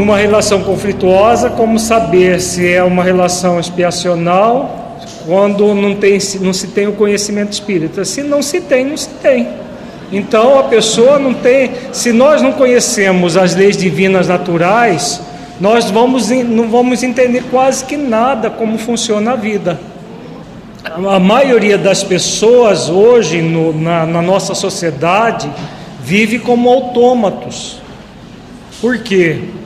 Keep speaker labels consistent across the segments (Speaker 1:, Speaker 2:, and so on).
Speaker 1: numa relação conflituosa, como saber se é uma relação expiacional quando não, tem, não se tem o conhecimento espírita. Se não se tem, não se tem. Então a pessoa não tem, se nós não conhecemos as leis divinas naturais, nós vamos, não vamos entender quase que nada como funciona a vida. A maioria das pessoas hoje no, na, na nossa sociedade vive como autômatos. Por quê?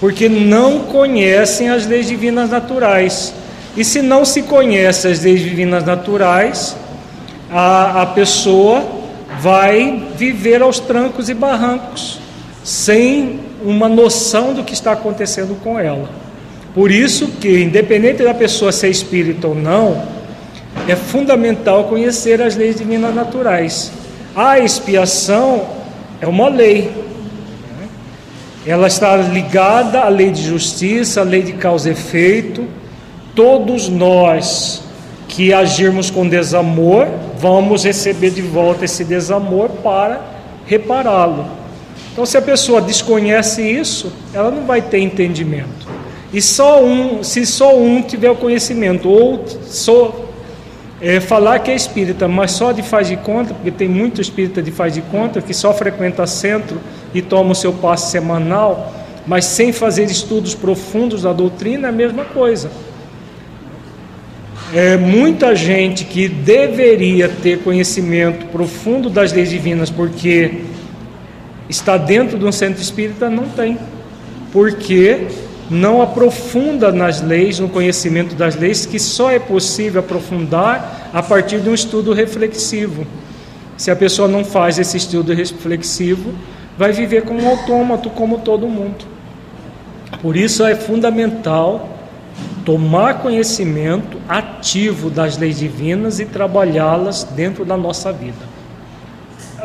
Speaker 1: Porque não conhecem as leis divinas naturais. E se não se conhece as leis divinas naturais, a, a pessoa vai viver aos trancos e barrancos, sem uma noção do que está acontecendo com ela. Por isso que, independente da pessoa ser espírita ou não, é fundamental conhecer as leis divinas naturais. A expiação é uma lei. Ela está ligada à lei de justiça, à lei de causa e efeito. Todos nós que agirmos com desamor, vamos receber de volta esse desamor para repará-lo. Então, se a pessoa desconhece isso, ela não vai ter entendimento. E só um, se só um tiver o conhecimento, ou só é, falar que é espírita, mas só de faz de conta, porque tem muito espírita de faz de conta que só frequenta centro e toma o seu passe semanal, mas sem fazer estudos profundos da doutrina, é a mesma coisa. É, muita gente que deveria ter conhecimento profundo das leis divinas, porque está dentro de um centro espírita, não tem. Porque não aprofunda nas leis, no conhecimento das leis, que só é possível aprofundar a partir de um estudo reflexivo. Se a pessoa não faz esse estudo reflexivo, vai viver como um autômato, como todo mundo. Por isso é fundamental tomar conhecimento ativo das leis divinas e trabalhá-las dentro da nossa vida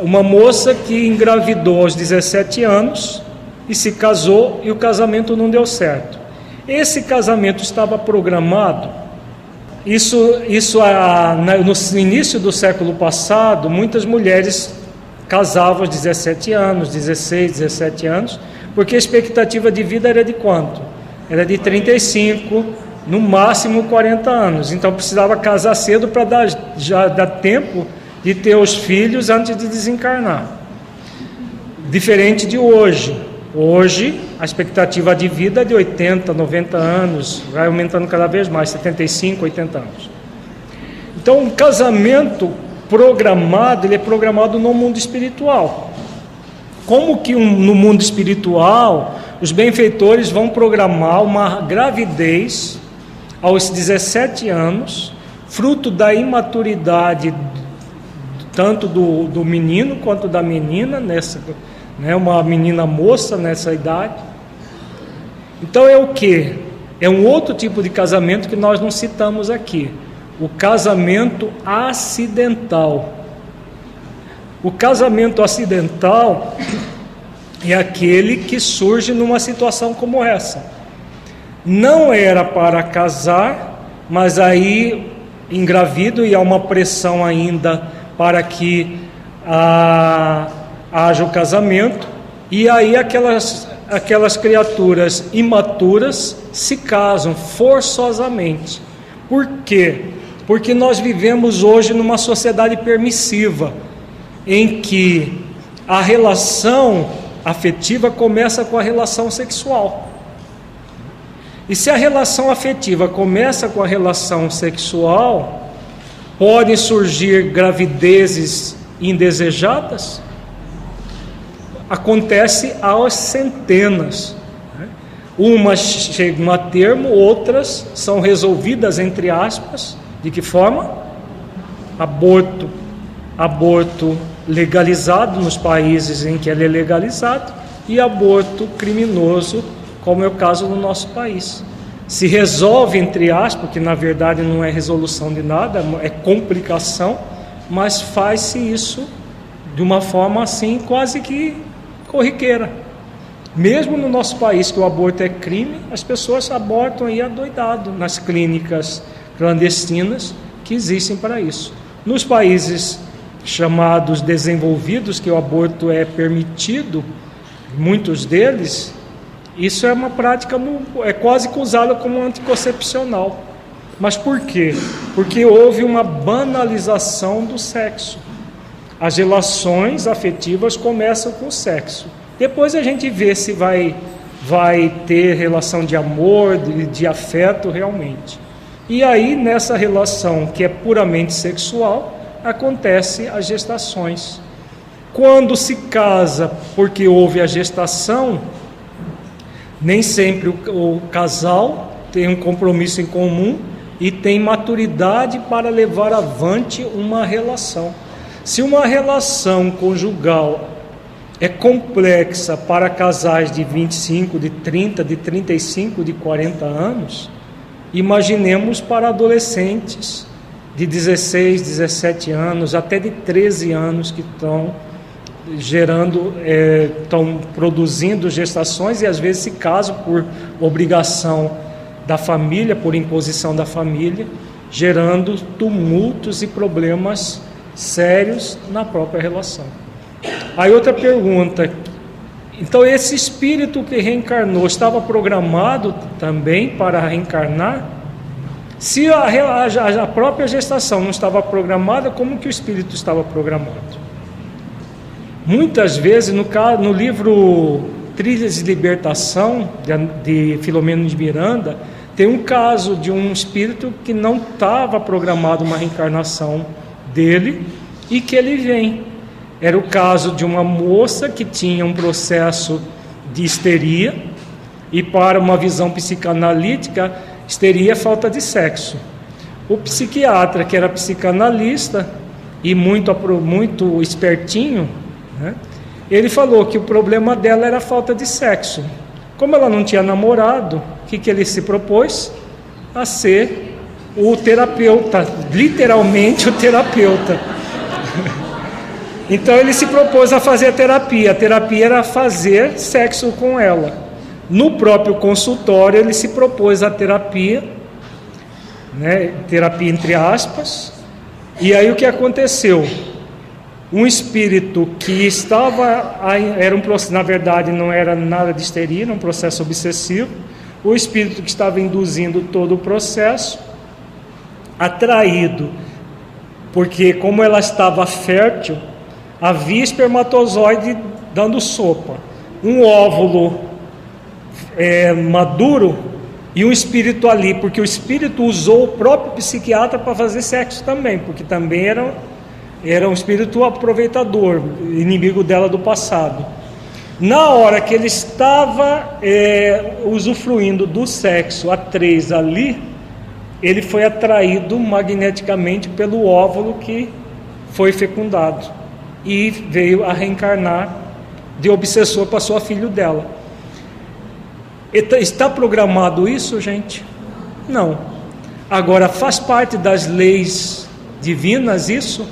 Speaker 1: uma moça que engravidou aos 17 anos e se casou e o casamento não deu certo. Esse casamento estava programado. Isso, isso no início do século passado, muitas mulheres casavam aos 17 anos, 16, 17 anos, porque a expectativa de vida era de quanto? Era de 35, no máximo 40 anos. Então precisava casar cedo para dar, já dar tempo de ter os filhos antes de desencarnar. Diferente de hoje. Hoje, a expectativa de vida é de 80, 90 anos, vai aumentando cada vez mais, 75, 80 anos. Então, um casamento programado, ele é programado no mundo espiritual. Como que um, no mundo espiritual, os benfeitores vão programar uma gravidez aos 17 anos, fruto da imaturidade tanto do, do menino quanto da menina, nessa, né, uma menina moça nessa idade. Então é o que? É um outro tipo de casamento que nós não citamos aqui. O casamento acidental. O casamento acidental é aquele que surge numa situação como essa. Não era para casar, mas aí engravido e há uma pressão ainda para que ah, haja o casamento, e aí aquelas, aquelas criaturas imaturas se casam forçosamente. Por quê? Porque nós vivemos hoje numa sociedade permissiva, em que a relação afetiva começa com a relação sexual. E se a relação afetiva começa com a relação sexual, Podem surgir gravidezes indesejadas? Acontece aos centenas. Umas chegam a termo, outras são resolvidas, entre aspas, de que forma? Aborto. Aborto legalizado nos países em que ele é legalizado e aborto criminoso, como é o caso no nosso país se resolve, entre aspas, porque na verdade não é resolução de nada, é complicação, mas faz-se isso de uma forma assim quase que corriqueira. Mesmo no nosso país que o aborto é crime, as pessoas abortam aí adoidado nas clínicas clandestinas que existem para isso. Nos países chamados desenvolvidos, que o aborto é permitido, muitos deles, Isso é uma prática, é quase que usada como anticoncepcional. Mas por quê? Porque houve uma banalização do sexo. As relações afetivas começam com o sexo. Depois a gente vê se vai, vai ter relação de amor, de, de afeto realmente. E aí, nessa relação que é puramente sexual, acontece as gestações. Quando se casa porque houve a gestação, nem sempre o, o casal tem um compromisso em comum e tem maturidade para levar avante uma relação. Se uma relação conjugal é complexa para casais de 25, de 30, de 35, de 40 anos, imaginemos para adolescentes de 16, 17 anos, até de 13 anos que estão gerando, é, estão produzindo gestações e às vezes se casam por obrigação da família, por imposição da família, gerando tumultos e problemas sérios na própria relação. Aí outra pergunta, então esse espírito que reencarnou estava programado também para reencarnar? Se a, a, a própria gestação não estava programada, como que o espírito estava programado? Muitas vezes, no, no livro Trilhas de Libertação, de, de Filomeno de Miranda, tem um caso de um espírito que não estava programado uma reencarnação dele e que ele vem. Era o caso de uma moça que tinha um processo de histeria e para uma visão psicanalítica, histeria é falta de sexo. O psiquiatra, que era psicanalista e muito, muito espertinho, né? Ele falou que o problema dela era a falta de sexo. Como ela não tinha namorado, o que, que ele se propôs? A ser o terapeuta, literalmente o terapeuta. Então ele se propôs a fazer a terapia. A terapia era fazer sexo com ela. No próprio consultório ele se propôs a terapia, né, terapia entre aspas. E aí o que aconteceu? um espírito que estava, era um, na verdade não era nada de histeria, era um processo obsessivo, o espírito que estava induzindo todo o processo, atraído, porque como ela estava fértil, havia espermatozoide dando sopa, um óvulo é, maduro e um espírito ali, porque o espírito usou o próprio psiquiatra para fazer sexo também, porque também era era um espírito aproveitador, inimigo dela do passado. Na hora que ele estava é, usufruindo do sexo a três ali, ele foi atraído magneticamente pelo óvulo que foi fecundado e veio a reencarnar de obsessor para sua filho dela. Está programado isso, gente? Não. Agora, faz parte das leis divinas isso?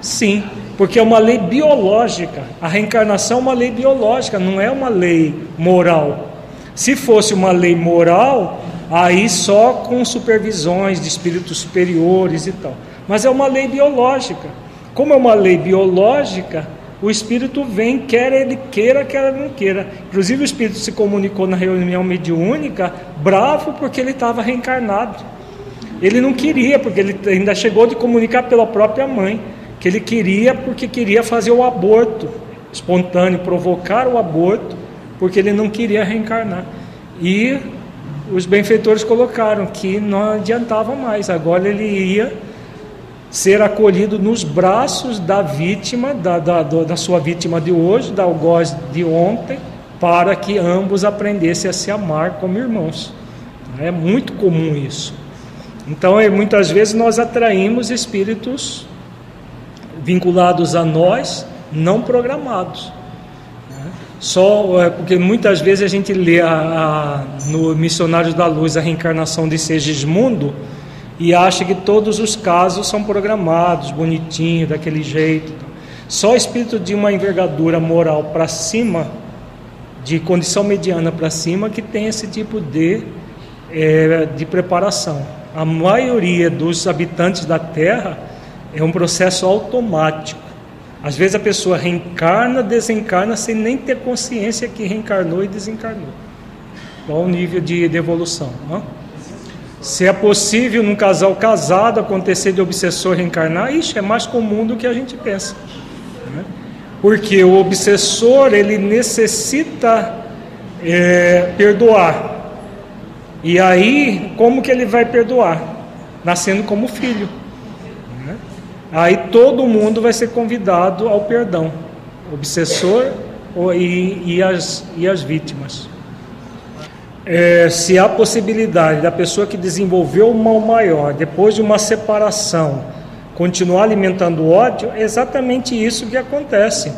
Speaker 1: Sim, porque é uma lei biológica. A reencarnação é uma lei biológica, não é uma lei moral. Se fosse uma lei moral, aí só com supervisões de espíritos superiores e tal. Mas é uma lei biológica. Como é uma lei biológica, o espírito vem, quer ele queira, quer ele não queira. Inclusive, o espírito se comunicou na reunião mediúnica bravo porque ele estava reencarnado. Ele não queria, porque ele ainda chegou de comunicar pela própria mãe que ele queria porque queria fazer o aborto espontâneo, provocar o aborto, porque ele não queria reencarnar. E os benfeitores colocaram que não adiantava mais, agora ele ia ser acolhido nos braços da vítima, da, da, da sua vítima de hoje, da algoz de ontem, para que ambos aprendessem a se amar como irmãos. É muito comum isso. Então, é, muitas vezes nós atraímos espíritos vinculados a nós, não programados. Né? Só é, porque muitas vezes a gente lê a, a, no Missionários da Luz a reencarnação de Segismundo e acha que todos os casos são programados, bonitinho, daquele jeito. Só espírito de uma envergadura moral para cima, de condição mediana para cima, que tem esse tipo de, é, de preparação. A maioria dos habitantes da Terra é um processo automático. Às vezes a pessoa reencarna, desencarna sem nem ter consciência que reencarnou e desencarnou. Qual o nível de devolução? Né? Se é possível num casal casado acontecer de obsessor reencarnar, isso é mais comum do que a gente pensa. Né? Porque o obsessor ele necessita é, perdoar. E aí, como que ele vai perdoar? Nascendo como filho. Né? Aí todo mundo vai ser convidado ao perdão. Obsessor e, e, as, e as vítimas é, se há possibilidade da pessoa que desenvolveu o mal maior, depois de uma separação, continuar alimentando ódio, é exatamente isso que acontece.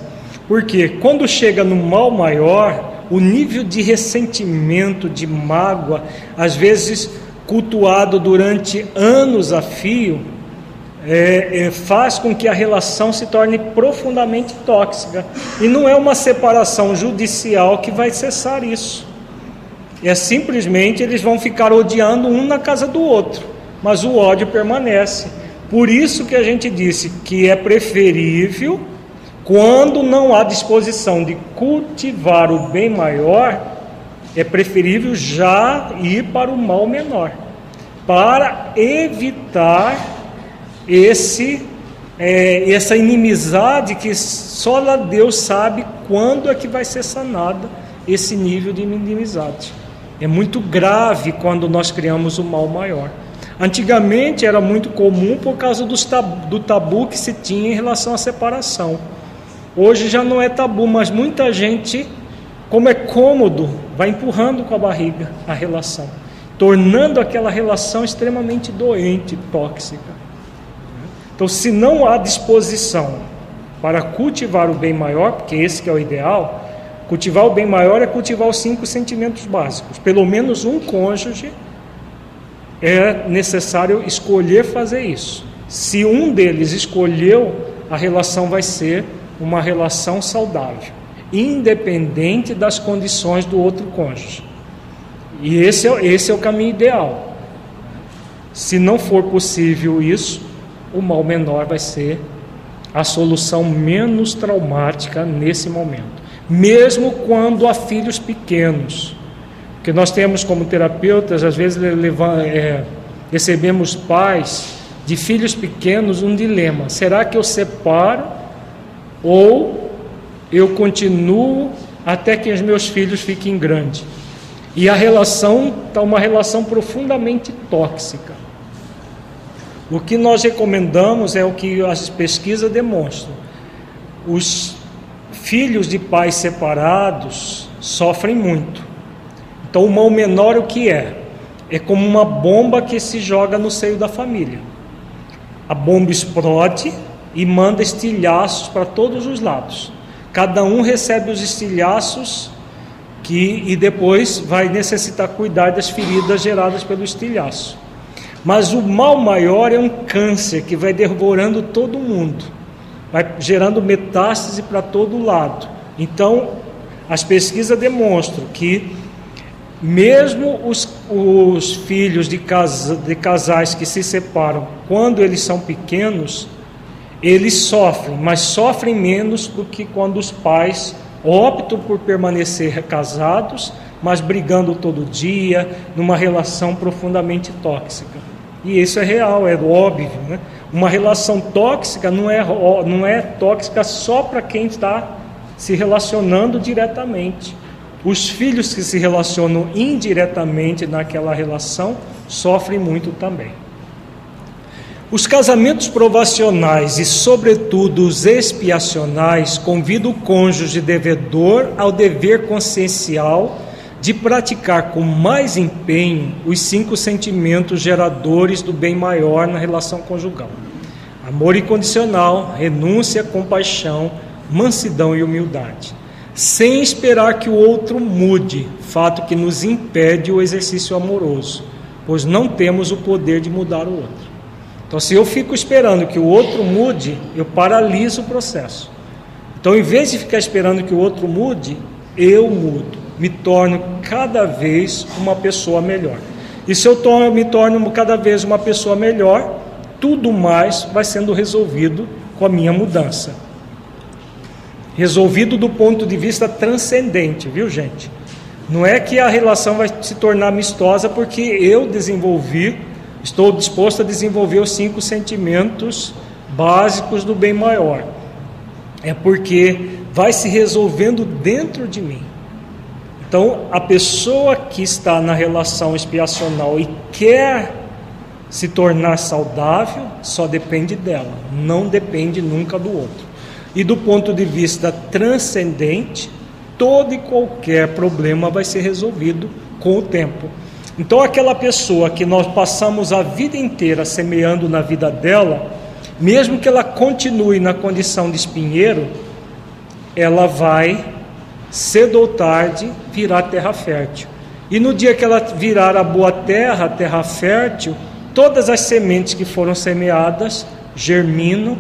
Speaker 1: Porque quando chega no mal maior, o nível de ressentimento, de mágoa, às vezes cultuado durante anos a fio, é, é, faz com que a relação se torne profundamente tóxica. E não é uma separação judicial que vai cessar isso. É simplesmente eles vão ficar odiando um na casa do outro, mas o ódio permanece. Por isso que a gente disse que é preferível, quando não há disposição de cultivar o bem maior, é preferível já ir para o mal menor, para evitar esse é, essa inimizade que só Deus sabe quando é que vai ser sanada esse nível de inimizade. É muito grave quando nós criamos o mal maior. Antigamente era muito comum por causa do tabu que se tinha em relação à separação. Hoje já não é tabu, mas muita gente, como é cômodo, vai empurrando com a barriga a relação, tornando aquela relação extremamente doente, tóxica. Então, se não há disposição para cultivar o bem maior, porque esse é o ideal, Cultivar o bem maior é cultivar os cinco sentimentos básicos. Pelo menos um cônjuge é necessário escolher fazer isso. Se um deles escolheu, a relação vai ser uma relação saudável, independente das condições do outro cônjuge. E esse é, esse é o caminho ideal. Se não for possível isso, o mal menor vai ser a solução menos traumática nesse momento mesmo quando há filhos pequenos. Que nós temos como terapeutas, às vezes é, recebemos pais de filhos pequenos um dilema: será que eu separo ou eu continuo até que os meus filhos fiquem grandes? E a relação está uma relação profundamente tóxica. O que nós recomendamos é o que as pesquisas demonstram. Os filhos de pais separados sofrem muito. Então, o mal menor o que é? É como uma bomba que se joga no seio da família. A bomba explode e manda estilhaços para todos os lados. Cada um recebe os estilhaços que e depois vai necessitar cuidar das feridas geradas pelo estilhaço. Mas o mal maior é um câncer que vai devorando todo mundo vai gerando metástase para todo lado. Então, as pesquisas demonstram que mesmo os, os filhos de, casa, de casais que se separam, quando eles são pequenos, eles sofrem, mas sofrem menos do que quando os pais optam por permanecer casados, mas brigando todo dia, numa relação profundamente tóxica. E isso é real, é óbvio. Né? Uma relação tóxica não é, não é tóxica só para quem está se relacionando diretamente. Os filhos que se relacionam indiretamente naquela relação sofrem muito também. Os casamentos provacionais e, sobretudo, os expiacionais convidam o cônjuge devedor ao dever consciencial de praticar com mais empenho os cinco sentimentos geradores do bem maior na relação conjugal: amor incondicional, renúncia, compaixão, mansidão e humildade, sem esperar que o outro mude, fato que nos impede o exercício amoroso, pois não temos o poder de mudar o outro. Então, se eu fico esperando que o outro mude, eu paraliso o processo. Então, em vez de ficar esperando que o outro mude, eu mudo me torno cada vez uma pessoa melhor. E se eu torno, me torno cada vez uma pessoa melhor, tudo mais vai sendo resolvido com a minha mudança. Resolvido do ponto de vista transcendente, viu, gente? Não é que a relação vai se tornar amistosa porque eu desenvolvi, estou disposto a desenvolver os cinco sentimentos básicos do bem maior. É porque vai se resolvendo dentro de mim. Então, a pessoa que está na relação expiacional e quer se tornar saudável, só depende dela, não depende nunca do outro. E do ponto de vista transcendente, todo e qualquer problema vai ser resolvido com o tempo. Então, aquela pessoa que nós passamos a vida inteira semeando na vida dela, mesmo que ela continue na condição de espinheiro, ela vai, cedo ou tarde, virar terra fértil. E no dia que ela virar a boa terra, a terra fértil, todas as sementes que foram semeadas germinam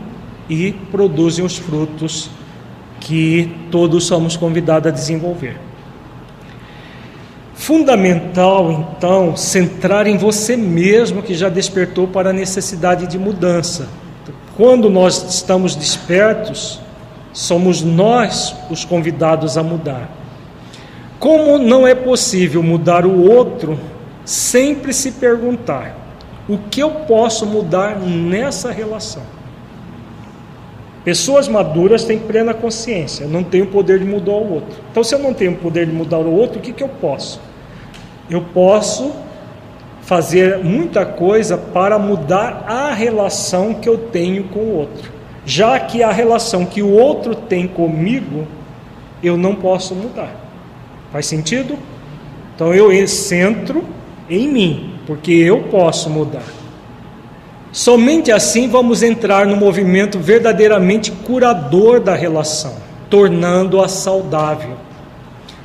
Speaker 1: e produzem os frutos que todos somos convidados a desenvolver. Fundamental, então, centrar em você mesmo que já despertou para a necessidade de mudança. Quando nós estamos despertos, somos nós os convidados a mudar. Como não é possível mudar o outro, sempre se perguntar: o que eu posso mudar nessa relação? Pessoas maduras têm plena consciência, não tenho poder de mudar o outro. Então, se eu não tenho poder de mudar o outro, o que, que eu posso? Eu posso fazer muita coisa para mudar a relação que eu tenho com o outro. Já que a relação que o outro tem comigo, eu não posso mudar. Faz sentido? Então eu centro em mim, porque eu posso mudar. Somente assim vamos entrar no movimento verdadeiramente curador da relação, tornando-a saudável.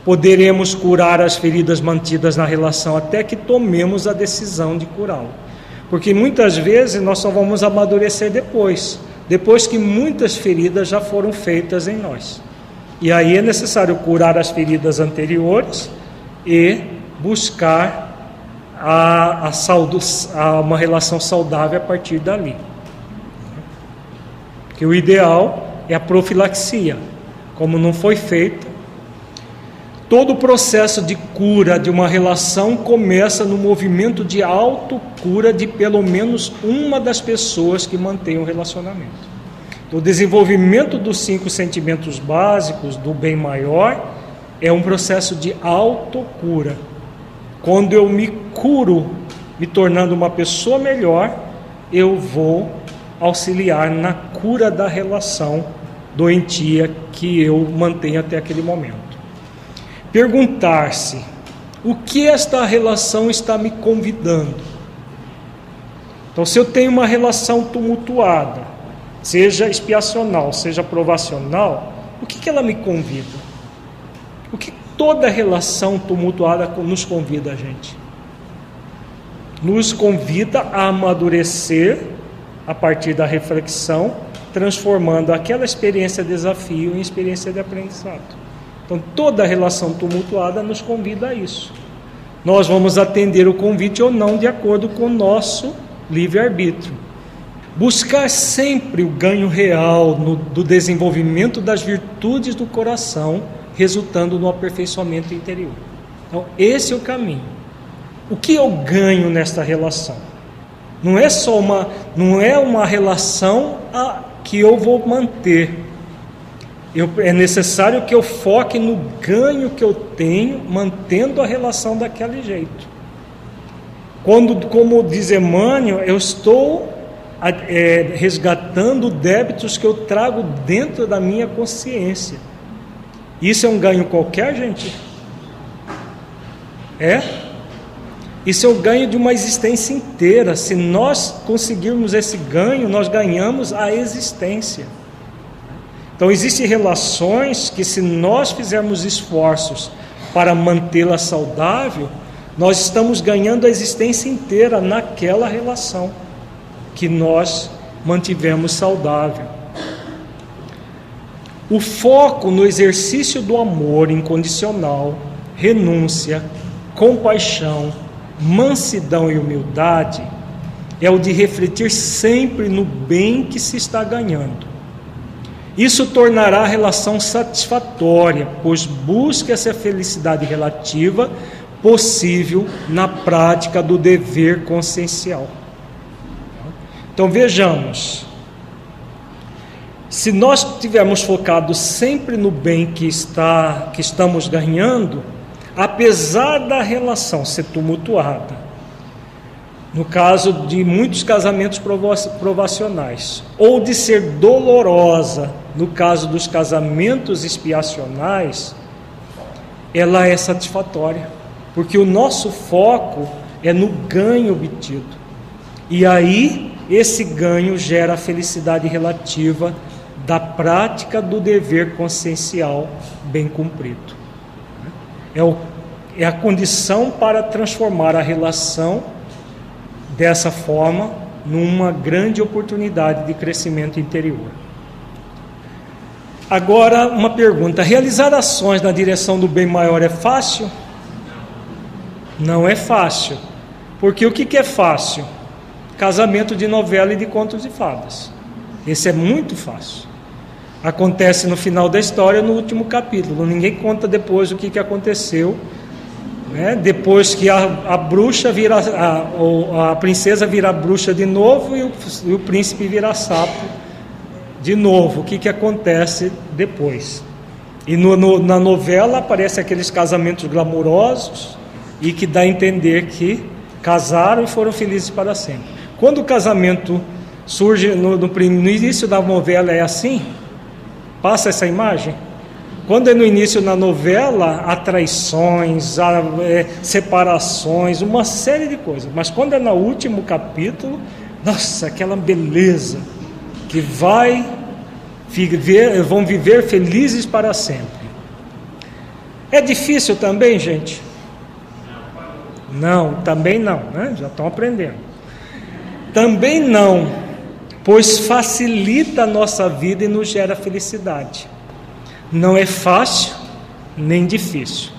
Speaker 1: Poderemos curar as feridas mantidas na relação até que tomemos a decisão de curá-lo. Porque muitas vezes nós só vamos amadurecer depois, depois que muitas feridas já foram feitas em nós. E aí é necessário curar as feridas anteriores e buscar a, a, saldo, a uma relação saudável a partir dali. Que o ideal é a profilaxia. Como não foi feita, todo o processo de cura de uma relação começa no movimento de autocura de pelo menos uma das pessoas que mantém o relacionamento. O desenvolvimento dos cinco sentimentos básicos do bem maior é um processo de autocura quando eu me curo, me tornando uma pessoa melhor, eu vou auxiliar na cura da relação doentia que eu mantenho até aquele momento. Perguntar-se: o que esta relação está me convidando? Então, se eu tenho uma relação tumultuada, seja expiacional, seja provacional, o que, que ela me convida? O que Toda relação tumultuada nos convida a gente. Nos convida a amadurecer a partir da reflexão, transformando aquela experiência de desafio em experiência de aprendizado. Então, toda relação tumultuada nos convida a isso. Nós vamos atender o convite ou não de acordo com o nosso livre-arbítrio. Buscar sempre o ganho real no, do desenvolvimento das virtudes do coração resultando no aperfeiçoamento interior. Então, esse é o caminho. O que eu ganho nesta relação? Não é só uma, não é uma relação a, que eu vou manter. Eu, é necessário que eu foque no ganho que eu tenho, mantendo a relação daquele jeito. Quando, como diz Emmanuel, eu estou é, resgatando débitos que eu trago dentro da minha consciência. Isso é um ganho qualquer, gente? É? Isso é o ganho de uma existência inteira. Se nós conseguirmos esse ganho, nós ganhamos a existência. Então, existem relações que, se nós fizermos esforços para mantê-la saudável, nós estamos ganhando a existência inteira naquela relação que nós mantivemos saudável. O foco no exercício do amor incondicional, renúncia, compaixão, mansidão e humildade é o de refletir sempre no bem que se está ganhando. Isso tornará a relação satisfatória, pois busca essa felicidade relativa possível na prática do dever consciencial. Então vejamos, se nós tivermos focado sempre no bem que está que estamos ganhando, apesar da relação ser tumultuada, no caso de muitos casamentos provacionais, ou de ser dolorosa, no caso dos casamentos expiacionais, ela é satisfatória, porque o nosso foco é no ganho obtido. E aí, esse ganho gera a felicidade relativa da prática do dever consciencial bem cumprido. É, o, é a condição para transformar a relação dessa forma numa grande oportunidade de crescimento interior. Agora, uma pergunta: realizar ações na direção do bem maior é fácil? Não é fácil. Porque o que é fácil? Casamento de novela e de contos de fadas. Esse é muito fácil. Acontece no final da história, no último capítulo. Ninguém conta depois o que, que aconteceu né? Depois que a, a bruxa vira, a, a princesa vira bruxa de novo e o, e o príncipe vira sapo de novo. O que, que acontece depois? E no, no, na novela aparecem aqueles casamentos glamourosos e que dá a entender que casaram e foram felizes para sempre. Quando o casamento surge no, no, no início da novela é assim, passa essa imagem. Quando é no início na novela, há traições, há é, separações, uma série de coisas. Mas quando é no último capítulo, nossa, aquela beleza que vai viver, vão viver felizes para sempre. É difícil também, gente? Não, também não, né? Já estão aprendendo. Também não, pois facilita a nossa vida e nos gera felicidade. Não é fácil nem difícil,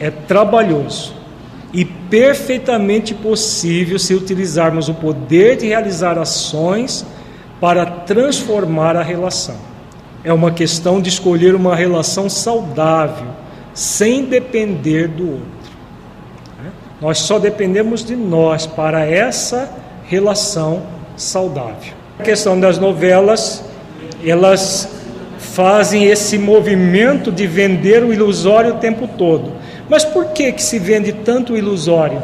Speaker 1: é trabalhoso e perfeitamente possível se utilizarmos o poder de realizar ações para transformar a relação. É uma questão de escolher uma relação saudável, sem depender do outro. Né? Nós só dependemos de nós para essa relação saudável. A questão das novelas, elas fazem esse movimento de vender o ilusório o tempo todo. Mas por que, que se vende tanto o ilusório?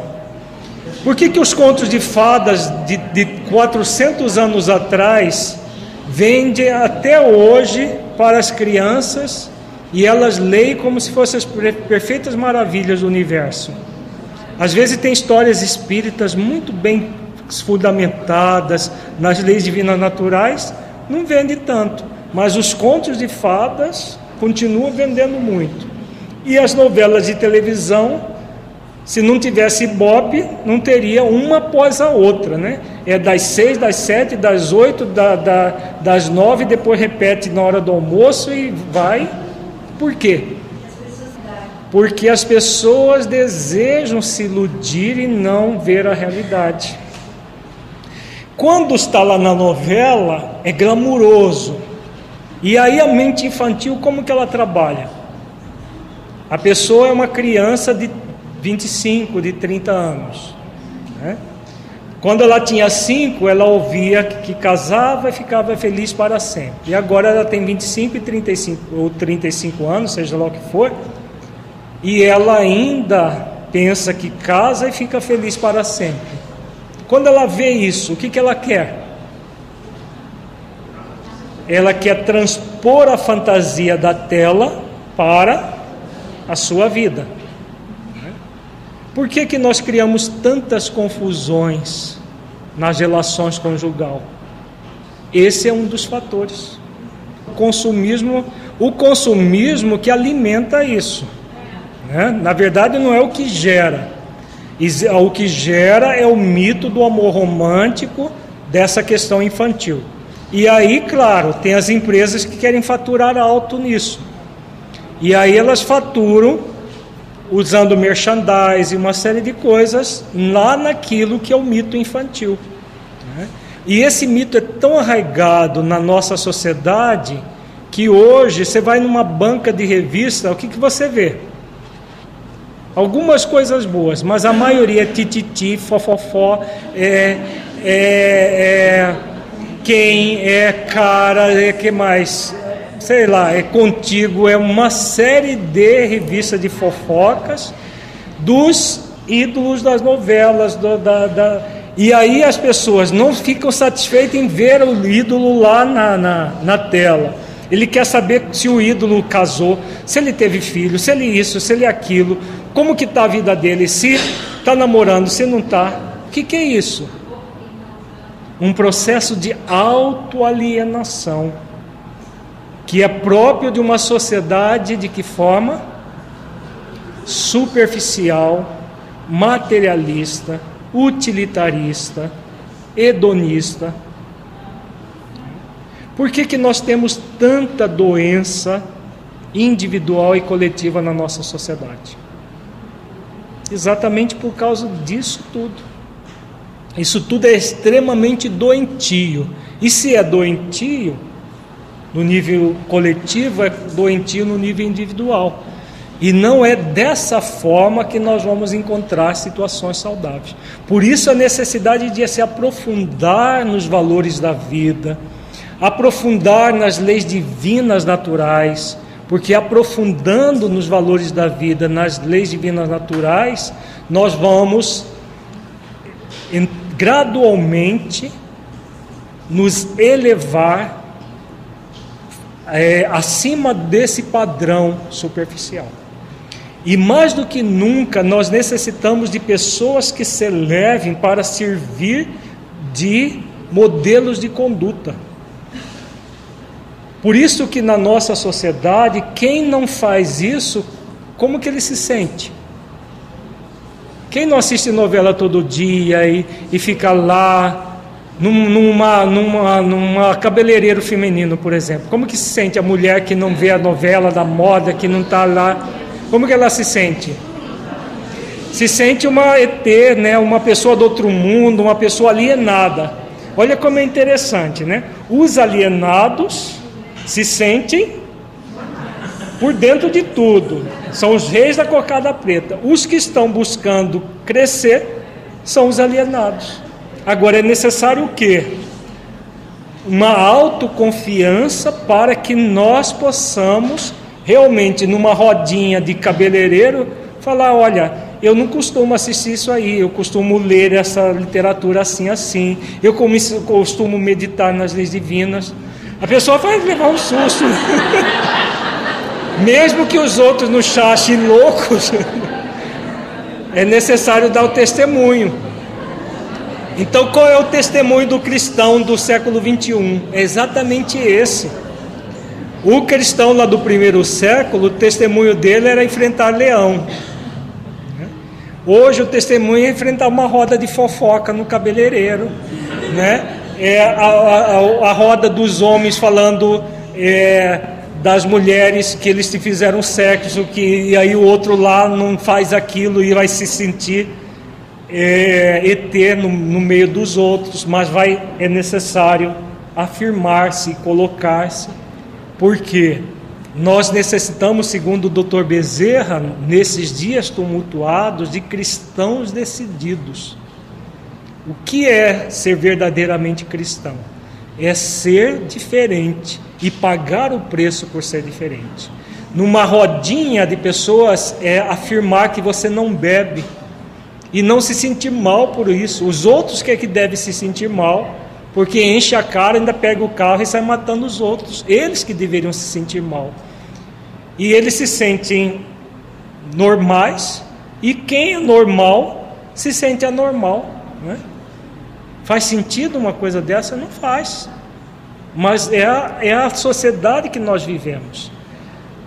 Speaker 1: Por que, que os contos de fadas de, de 400 anos atrás vendem até hoje para as crianças e elas leem como se fossem as perfeitas maravilhas do universo? Às vezes tem histórias espíritas muito bem fundamentadas nas leis divinas naturais, não vende tanto. Mas os contos de fadas continuam vendendo muito. E as novelas de televisão, se não tivesse Bob, não teria uma após a outra, né? É das seis, das sete, das oito, da, da, das nove, depois repete na hora do almoço e vai. Por quê? Porque as pessoas desejam se iludir e não ver a realidade. Quando está lá na novela, é glamuroso, e aí a mente infantil, como que ela trabalha? A pessoa é uma criança de 25, de 30 anos. Né? Quando ela tinha 5, ela ouvia que casava e ficava feliz para sempre. E agora ela tem 25 e 35, ou 35 anos, seja lá o que for, e ela ainda pensa que casa e fica feliz para sempre. Quando ela vê isso, o que, que ela quer? ela quer transpor a fantasia da tela para a sua vida. Por que, que nós criamos tantas confusões nas relações conjugal? Esse é um dos fatores. O consumismo, o consumismo que alimenta isso. Né? Na verdade, não é o que gera. O que gera é o mito do amor romântico dessa questão infantil. E aí, claro, tem as empresas que querem faturar alto nisso. E aí elas faturam usando merchandising, uma série de coisas lá naquilo que é o mito infantil. Né? E esse mito é tão arraigado na nossa sociedade que hoje você vai numa banca de revista, o que, que você vê? Algumas coisas boas, mas a maioria é tititi, fofofó, é, é, é quem, é cara, é que mais? Sei lá, é contigo, é uma série de revistas de fofocas dos ídolos das novelas, do, da, da, e aí as pessoas não ficam satisfeitas em ver o ídolo lá na, na, na tela. Ele quer saber se o ídolo casou, se ele teve filho, se ele isso, se ele aquilo, como que está a vida dele, se está namorando, se não está. O que, que é isso? Um processo de autoalienação, que é próprio de uma sociedade de que forma? Superficial, materialista, utilitarista, hedonista, por que, que nós temos tanta doença individual e coletiva na nossa sociedade? Exatamente por causa disso tudo. Isso tudo é extremamente doentio. E se é doentio, no nível coletivo, é doentio no nível individual. E não é dessa forma que nós vamos encontrar situações saudáveis. Por isso a necessidade de se aprofundar nos valores da vida, aprofundar nas leis divinas naturais, porque aprofundando nos valores da vida, nas leis divinas naturais, nós vamos gradualmente nos elevar é, acima desse padrão superficial. E mais do que nunca, nós necessitamos de pessoas que se elevem para servir de modelos de conduta. Por isso que na nossa sociedade, quem não faz isso, como que ele se sente? Quem não assiste novela todo dia e, e fica lá numa, numa, numa cabeleireiro feminino, por exemplo? Como que se sente a mulher que não vê a novela da moda, que não está lá? Como que ela se sente? Se sente uma ET, né? uma pessoa do outro mundo, uma pessoa alienada. Olha como é interessante, né? Os alienados se sentem por dentro de tudo. São os reis da cocada preta. Os que estão buscando crescer são os alienados. Agora é necessário o quê? Uma autoconfiança para que nós possamos realmente numa rodinha de cabeleireiro falar, olha, eu não costumo assistir isso aí, eu costumo ler essa literatura assim assim, eu costumo meditar nas leis divinas. A pessoa vai levar um susto. Mesmo que os outros nos achem loucos, é necessário dar o testemunho. Então, qual é o testemunho do cristão do século 21? É exatamente esse. O cristão lá do primeiro século, o testemunho dele era enfrentar leão. Hoje o testemunho é enfrentar uma roda de fofoca no cabeleireiro, né? é, a, a, a, roda dos homens falando é, das mulheres que eles se fizeram sexo, que, e aí o outro lá não faz aquilo e vai se sentir é, ET no, no meio dos outros, mas vai é necessário afirmar-se, colocar-se, porque nós necessitamos, segundo o Dr. Bezerra, nesses dias tumultuados, de cristãos decididos o que é ser verdadeiramente cristão? É ser diferente e pagar o preço por ser diferente. Numa rodinha de pessoas é afirmar que você não bebe e não se sentir mal por isso. Os outros que é que devem se sentir mal, porque enche a cara, ainda pega o carro e sai matando os outros. Eles que deveriam se sentir mal. E eles se sentem normais, e quem é normal se sente anormal. Né? Faz sentido uma coisa dessa? Não faz. Mas é a, é a sociedade que nós vivemos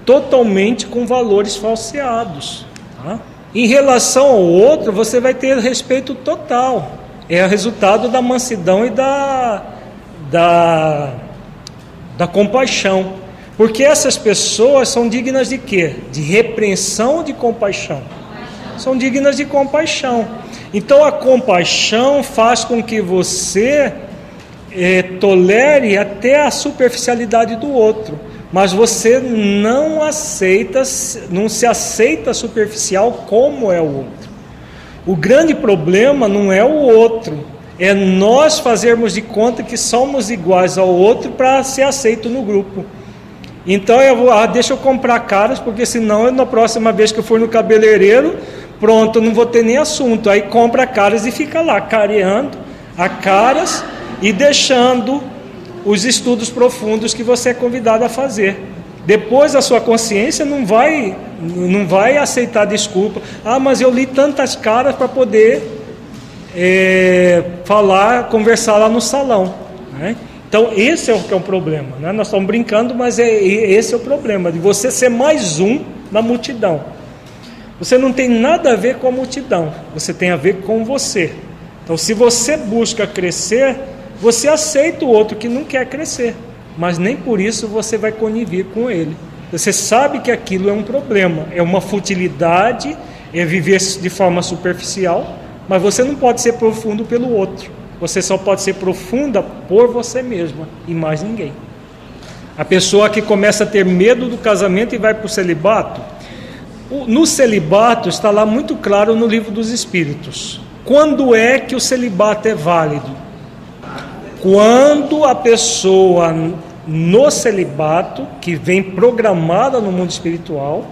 Speaker 1: totalmente com valores falseados. Tá? Em relação ao outro, você vai ter respeito total. É o resultado da mansidão e da, da, da compaixão. Porque essas pessoas são dignas de quê? De repreensão ou de compaixão? São dignas de compaixão. Então a compaixão faz com que você é, tolere até a superficialidade do outro, mas você não aceita, não se aceita superficial como é o outro. O grande problema não é o outro, é nós fazermos de conta que somos iguais ao outro para ser aceito no grupo. Então eu vou, ah, deixa eu comprar caras, porque senão na próxima vez que eu for no cabeleireiro, pronto, eu não vou ter nem assunto. Aí compra caras e fica lá careando a caras e deixando os estudos profundos que você é convidado a fazer. Depois a sua consciência não vai não vai aceitar desculpa. Ah, mas eu li tantas caras para poder é, falar, conversar lá no salão. Né? Então esse é o que é um problema. Né? Nós estamos brincando, mas é, esse é o problema de você ser mais um na multidão. Você não tem nada a ver com a multidão. Você tem a ver com você. Então, se você busca crescer, você aceita o outro que não quer crescer, mas nem por isso você vai conivir com ele. Você sabe que aquilo é um problema, é uma futilidade, é viver de forma superficial, mas você não pode ser profundo pelo outro. Você só pode ser profunda por você mesma e mais ninguém. A pessoa que começa a ter medo do casamento e vai para o celibato, no celibato está lá muito claro no livro dos Espíritos. Quando é que o celibato é válido? Quando a pessoa no celibato, que vem programada no mundo espiritual,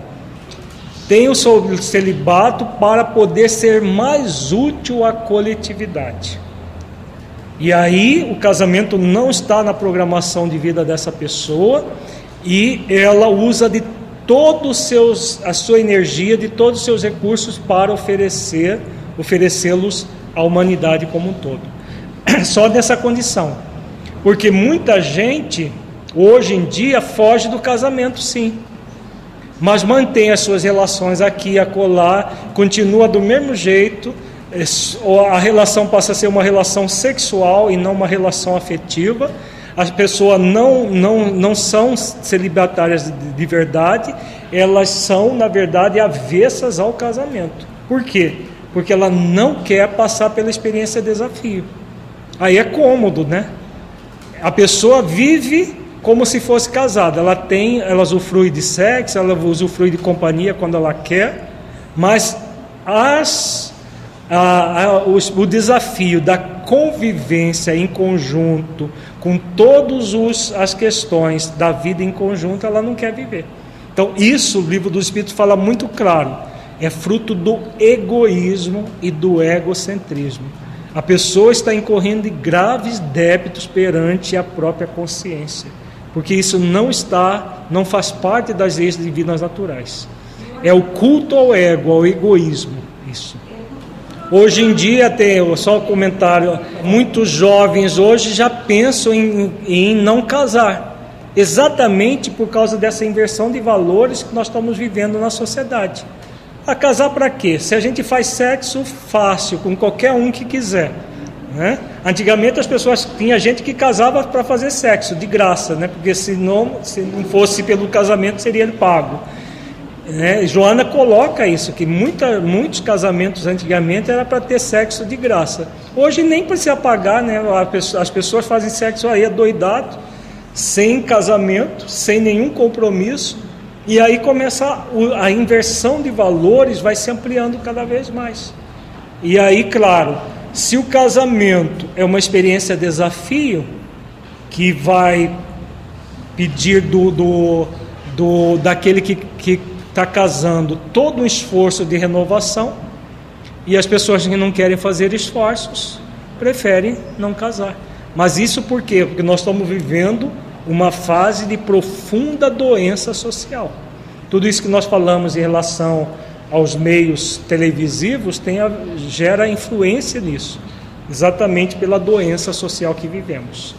Speaker 1: tem o seu celibato para poder ser mais útil à coletividade. E aí o casamento não está na programação de vida dessa pessoa e ela usa de todos seus a sua energia, de todos os seus recursos para oferecer oferecê-los à humanidade como um todo. Só nessa condição. Porque muita gente, hoje em dia, foge do casamento, sim. Mas mantém as suas relações aqui, acolá, continua do mesmo jeito, é, a relação passa a ser uma relação sexual e não uma relação afetiva. As pessoas não, não, não são celibatárias de, de verdade, elas são, na verdade, avessas ao casamento. Por quê? porque ela não quer passar pela experiência desafio. Aí é cômodo, né? A pessoa vive como se fosse casada. Ela tem, ela usufrui de sexo, ela usufrui de companhia quando ela quer, mas as, a, a, o, o desafio da convivência em conjunto, com todas as questões da vida em conjunto, ela não quer viver. Então, isso o livro do Espírito fala muito claro é fruto do egoísmo e do egocentrismo. A pessoa está incorrendo em graves débitos perante a própria consciência, porque isso não está, não faz parte das leis divinas naturais. É o culto ao ego, ao egoísmo, isso. Hoje em dia, tem só um comentário, muitos jovens hoje já pensam em, em não casar, exatamente por causa dessa inversão de valores que nós estamos vivendo na sociedade. A casar para quê? Se a gente faz sexo fácil com qualquer um que quiser. Né? Antigamente as pessoas tinha gente que casava para fazer sexo de graça, né? Porque se não, se não fosse pelo casamento seria pago. Né? Joana coloca isso que muita, muitos casamentos antigamente era para ter sexo de graça. Hoje nem precisa pagar, né? As pessoas fazem sexo aí doidado, sem casamento, sem nenhum compromisso e aí começa a, inversão de valores vai se ampliando cada vez mais. E aí, claro, se o casamento é uma experiência desafio, que vai pedir do, do, do daquele que está casando todo um esforço de renovação, e as pessoas que não querem fazer esforços preferem não casar. Mas isso por quê? Porque nós estamos vivendo uma fase de profunda doença social. Tudo isso que nós falamos em relação aos meios televisivos tem a, gera influência nisso, exatamente pela doença social que vivemos.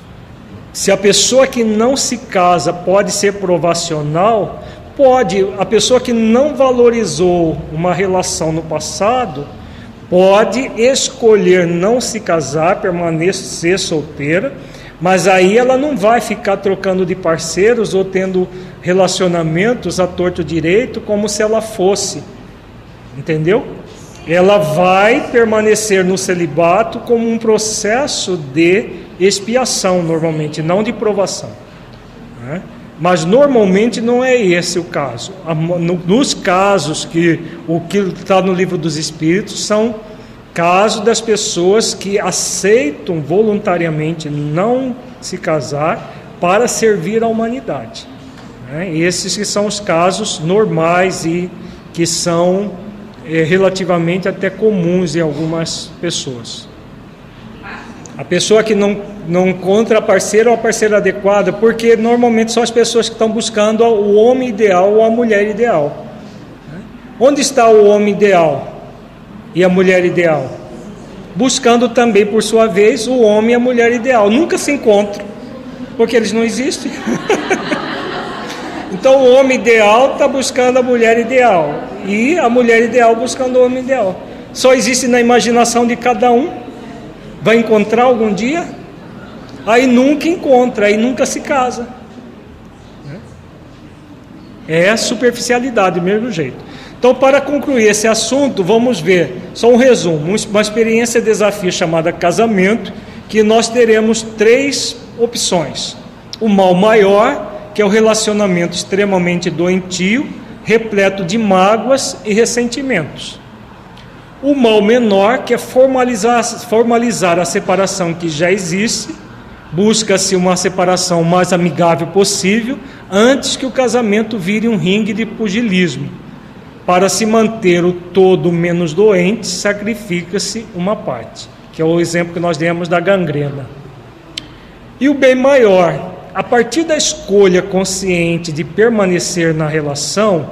Speaker 1: Se a pessoa que não se casa pode ser provacional, pode, a pessoa que não valorizou uma relação no passado, pode escolher não se casar, permanecer solteira mas aí ela não vai ficar trocando de parceiros ou tendo relacionamentos a torto direito como se ela fosse. Entendeu? Ela vai permanecer no celibato como um processo de expiação, normalmente, não de provação. Né? Mas normalmente não é esse o caso. Nos casos que o que está no livro dos Espíritos são casos das pessoas que aceitam voluntariamente não se casar para servir a humanidade. Né? Esses que são os casos normais e que são é, relativamente até comuns em algumas pessoas. A pessoa que não, não encontra a parceira ou a parceira adequada, porque normalmente são as pessoas que estão buscando o homem ideal ou a mulher ideal. Onde está o homem ideal e a mulher ideal? Buscando também, por sua vez, o homem e a mulher ideal. Nunca se encontram, porque eles não existem. então o homem ideal está buscando a mulher ideal e a mulher ideal buscando o homem ideal. Só existe na imaginação de cada um Vai encontrar algum dia? Aí nunca encontra, aí nunca se casa. É a superficialidade do mesmo jeito. Então, para concluir esse assunto, vamos ver só um resumo, uma experiência desafio chamada casamento, que nós teremos três opções. O mal maior, que é o relacionamento extremamente doentio, repleto de mágoas e ressentimentos. O mal menor, que é formalizar, formalizar a separação que já existe, busca-se uma separação mais amigável possível antes que o casamento vire um ringue de pugilismo. Para se manter o todo menos doente, sacrifica-se uma parte, que é o exemplo que nós demos da gangrena. E o bem maior, a partir da escolha consciente de permanecer na relação,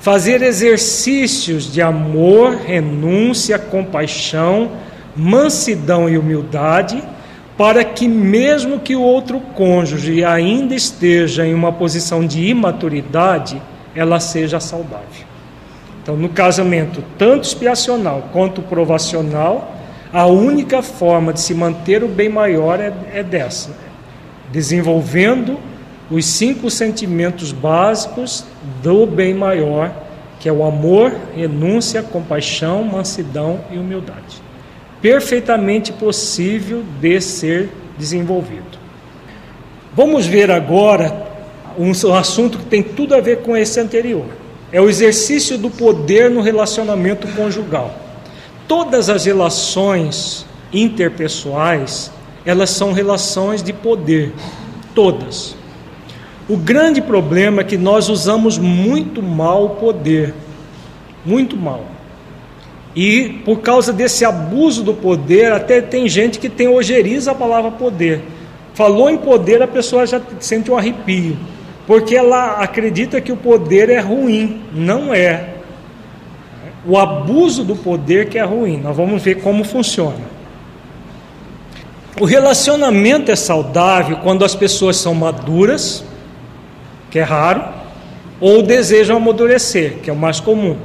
Speaker 1: fazer exercícios de amor, renúncia, compaixão, mansidão e humildade, para que, mesmo que o outro cônjuge ainda esteja em uma posição de imaturidade, ela seja saudável. Então, no casamento, tanto expiacional quanto provacional, a única forma de se manter o bem maior é, é dessa, desenvolvendo os cinco sentimentos básicos do bem maior, que é o amor, renúncia, compaixão, mansidão e humildade. Perfeitamente possível de ser desenvolvido. Vamos ver agora um assunto que tem tudo a ver com esse anterior. É o exercício do poder no relacionamento conjugal. Todas as relações interpessoais, elas são relações de poder, todas. O grande problema é que nós usamos muito mal o poder, muito mal. E por causa desse abuso do poder, até tem gente que tem ojeriza a palavra poder. Falou em poder, a pessoa já sente um arrepio, porque ela acredita que o poder é ruim. Não é. O abuso do poder que é ruim. Nós vamos ver como funciona. O relacionamento é saudável quando as pessoas são maduras que é raro, ou desejam amadurecer, que é o mais comum.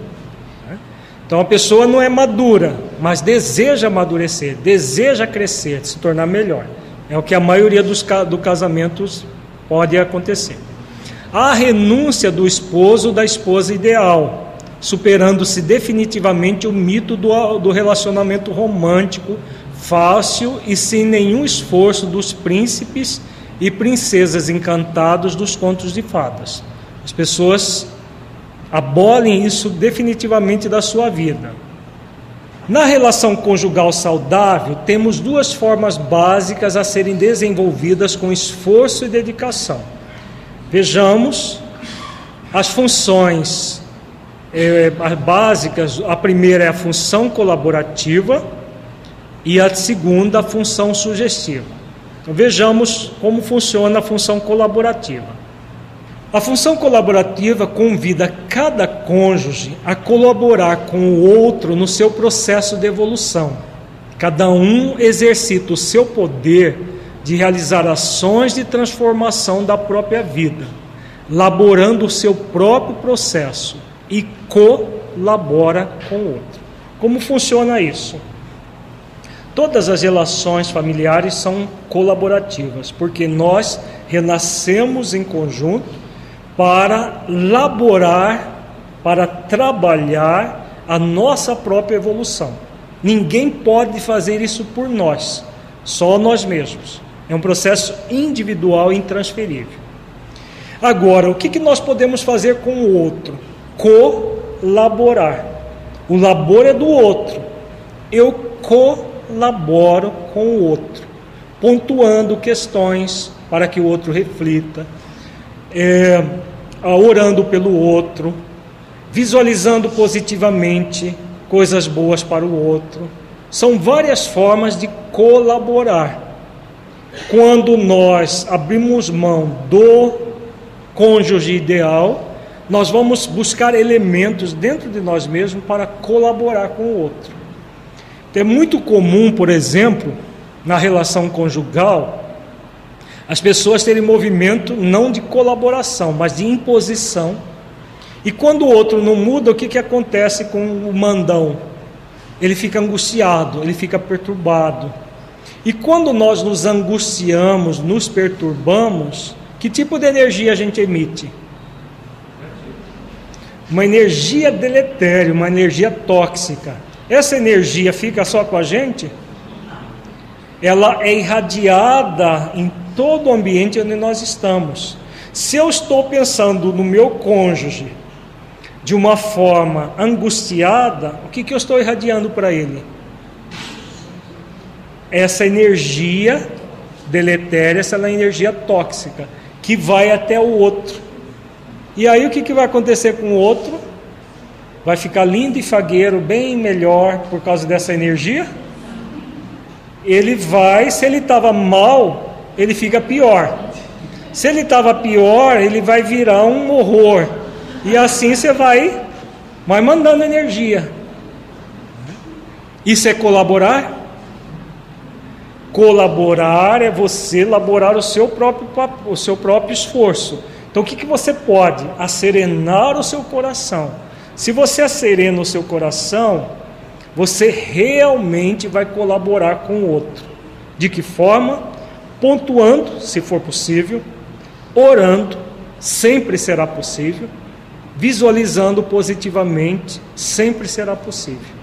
Speaker 1: Então a pessoa não é madura, mas deseja amadurecer, deseja crescer, se tornar melhor. É o que a maioria dos do casamentos pode acontecer. A renúncia do esposo da esposa ideal, superando-se definitivamente o mito do, do relacionamento romântico, fácil e sem nenhum esforço dos príncipes e princesas encantados dos contos de fadas. As pessoas abolem isso definitivamente da sua vida. Na relação conjugal saudável, temos duas formas básicas a serem desenvolvidas com esforço e dedicação. Vejamos as funções é, básicas. A primeira é a função colaborativa e a segunda, a função sugestiva. Então, vejamos como funciona a função colaborativa. A função colaborativa convida cada cônjuge a colaborar com o outro no seu processo de evolução. Cada um exercita o seu poder de realizar ações de transformação da própria vida, laborando o seu próprio processo e colabora com o outro. Como funciona isso? Todas as relações familiares são colaborativas, porque nós renascemos em conjunto para laborar, para trabalhar a nossa própria evolução. Ninguém pode fazer isso por nós, só nós mesmos. É um processo individual e intransferível. Agora, o que, que nós podemos fazer com o outro? Colaborar. O labor é do outro. Eu colaboro com o outro, pontuando questões para que o outro reflita, é, orando pelo outro, visualizando positivamente coisas boas para o outro. São várias formas de colaborar. Quando nós abrimos mão do cônjuge ideal, nós vamos buscar elementos dentro de nós mesmos para colaborar com o outro. Então, é muito comum, por exemplo, na relação conjugal, as pessoas terem movimento não de colaboração, mas de imposição. E quando o outro não muda, o que, que acontece com o mandão? Ele fica angustiado, ele fica perturbado. E quando nós nos angustiamos, nos perturbamos, que tipo de energia a gente emite? Uma energia deletéria, uma energia tóxica. Essa energia fica só com a gente? Ela é irradiada em todo o ambiente onde nós estamos. Se eu estou pensando no meu cônjuge de uma forma angustiada, o que, que eu estou irradiando para ele? Essa energia deletéria, essa é energia tóxica que vai até o outro. E aí o que, que vai acontecer com o outro? Vai ficar lindo e fagueiro, bem melhor por causa dessa energia? Ele vai, se ele estava mal, ele fica pior. Se ele estava pior, ele vai virar um horror. E assim você vai, vai mandando energia. Isso é colaborar? Colaborar é você elaborar o seu próprio, o seu próprio esforço. Então, o que, que você pode? Acerenar o seu coração. Se você acerena o seu coração, você realmente vai colaborar com o outro. De que forma? Pontuando, se for possível, orando, sempre será possível, visualizando positivamente, sempre será possível.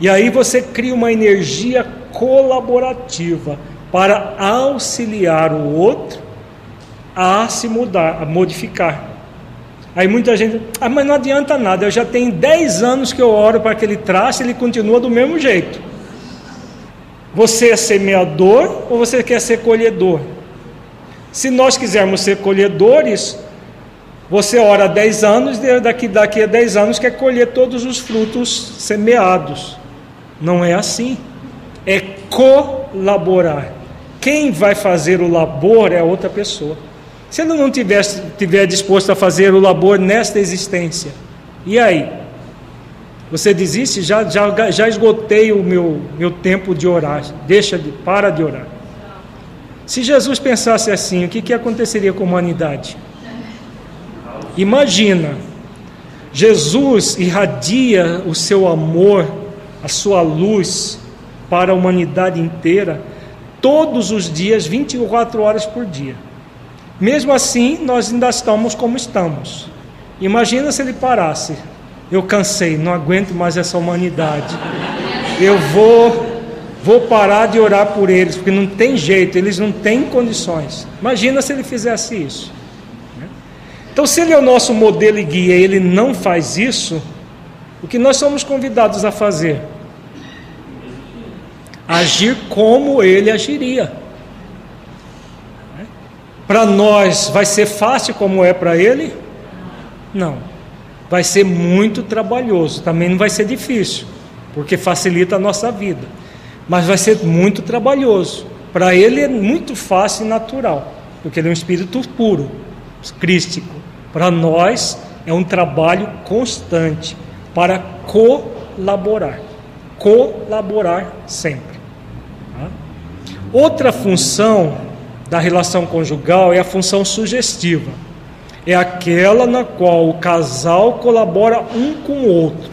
Speaker 1: E aí você cria uma energia colaborativa para auxiliar o outro a se mudar, a modificar. Aí muita gente, ah, mas não adianta nada, eu já tenho 10 anos que eu oro para que ele trace, ele continua do mesmo jeito. Você é semeador ou você quer ser colhedor? Se nós quisermos ser colhedores, você ora 10 anos, daqui, daqui a 10 anos quer colher todos os frutos semeados. Não é assim. É colaborar. Quem vai fazer o labor é outra pessoa. Se ele não tiver, tiver disposto a fazer o labor nesta existência, e aí? Você desiste? Já, já, já esgotei o meu, meu tempo de orar. Deixa de, para de orar. Se Jesus pensasse assim, o que, que aconteceria com a humanidade? Imagina, Jesus irradia o seu amor, a sua luz para a humanidade inteira, todos os dias, 24 horas por dia. Mesmo assim, nós ainda estamos como estamos. Imagina se ele parasse. Eu cansei, não aguento mais essa humanidade. Eu vou vou parar de orar por eles, porque não tem jeito, eles não têm condições. Imagina se ele fizesse isso. Então, se ele é o nosso modelo e guia ele não faz isso, o que nós somos convidados a fazer? Agir como ele agiria. Para nós vai ser fácil como é para ele? Não. Vai ser muito trabalhoso, também não vai ser difícil, porque facilita a nossa vida. Mas vai ser muito trabalhoso. Para ele é muito fácil e natural, porque ele é um espírito puro, crístico. Para nós é um trabalho constante para colaborar. Colaborar sempre. Tá? Outra função da relação conjugal é a função sugestiva. É aquela na qual o casal colabora um com o outro,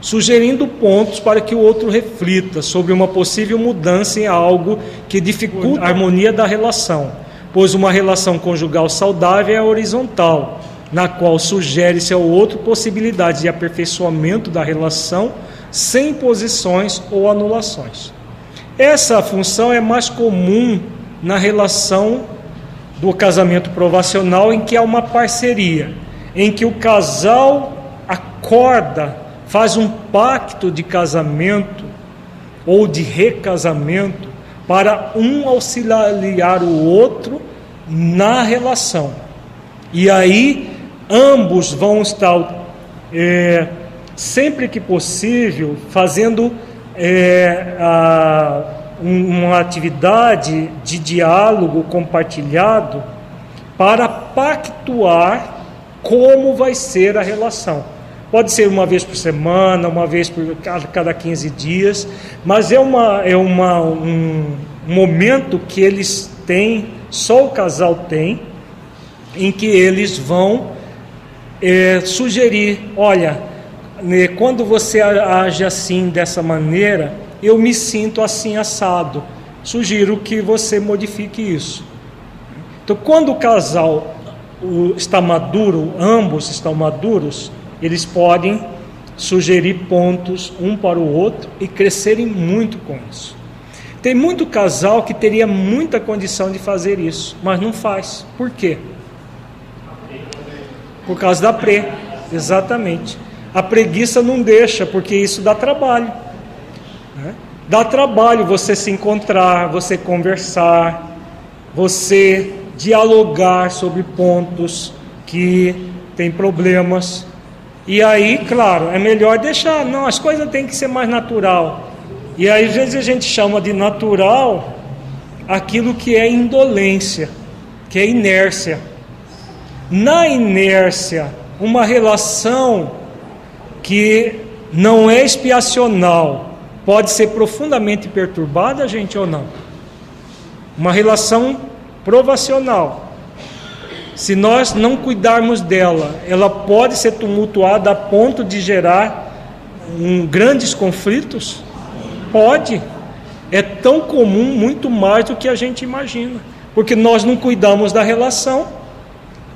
Speaker 1: sugerindo pontos para que o outro reflita sobre uma possível mudança em algo que dificulta a harmonia da relação, pois uma relação conjugal saudável é horizontal, na qual sugere-se ao outro possibilidades de aperfeiçoamento da relação sem posições ou anulações. Essa função é mais comum na relação do casamento provacional, em que há uma parceria, em que o casal acorda, faz um pacto de casamento ou de recasamento para um auxiliar o outro na relação. E aí ambos vão estar é, sempre que possível fazendo é, a, uma atividade de diálogo compartilhado para pactuar como vai ser a relação. Pode ser uma vez por semana, uma vez por cada, cada 15 dias, mas é, uma, é uma, um momento que eles têm, só o casal tem, em que eles vão é, sugerir: olha, né, quando você age assim, dessa maneira, eu me sinto assim assado. Sugiro que você modifique isso. Então, quando o casal está maduro, ambos estão maduros, eles podem sugerir pontos um para o outro e crescerem muito com isso. Tem muito casal que teria muita condição de fazer isso, mas não faz. Por quê? Por causa da pre, exatamente. A preguiça não deixa, porque isso dá trabalho. Né? Dá trabalho você se encontrar, você conversar, você dialogar sobre pontos que tem problemas. E aí, claro, é melhor deixar, não, as coisas têm que ser mais natural. E aí, às vezes a gente chama de natural aquilo que é indolência, que é inércia. Na inércia, uma relação que não é expiacional pode ser profundamente perturbada, gente, ou não? Uma relação provacional se nós não cuidarmos dela, ela pode ser tumultuada a ponto de gerar um, grandes conflitos? Pode. É tão comum, muito mais do que a gente imagina. Porque nós não cuidamos da relação,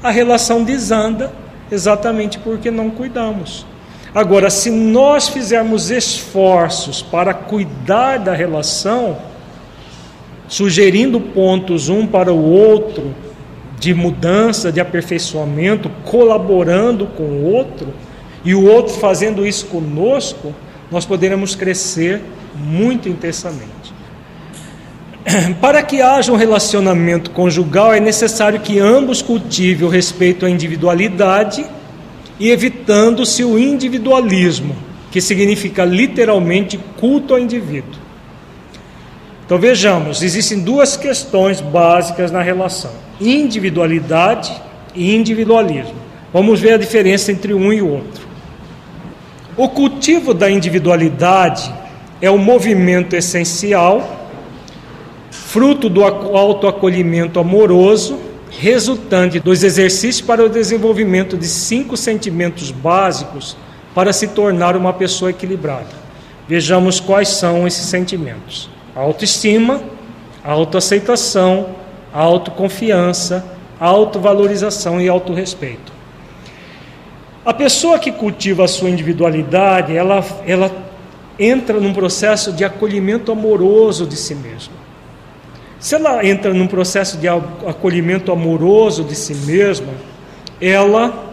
Speaker 1: a relação desanda exatamente porque não cuidamos. Agora, se nós fizermos esforços para cuidar da relação, sugerindo pontos um para o outro, de mudança, de aperfeiçoamento, colaborando com o outro, e o outro fazendo isso conosco, nós poderemos crescer muito intensamente. Para que haja um relacionamento conjugal, é necessário que ambos cultivem o respeito à individualidade e evitando-se o individualismo, que significa literalmente culto ao indivíduo. Então vejamos, existem duas questões básicas na relação: individualidade e individualismo. Vamos ver a diferença entre um e outro. O cultivo da individualidade é o movimento essencial, fruto do autoacolhimento amoroso, resultante dos exercícios para o desenvolvimento de cinco sentimentos básicos para se tornar uma pessoa equilibrada. Vejamos quais são esses sentimentos autoestima, autoaceitação, autoconfiança, autovalorização e autorrespeito. A pessoa que cultiva a sua individualidade, ela, ela entra num processo de acolhimento amoroso de si mesma. Se ela entra num processo de acolhimento amoroso de si mesma, ela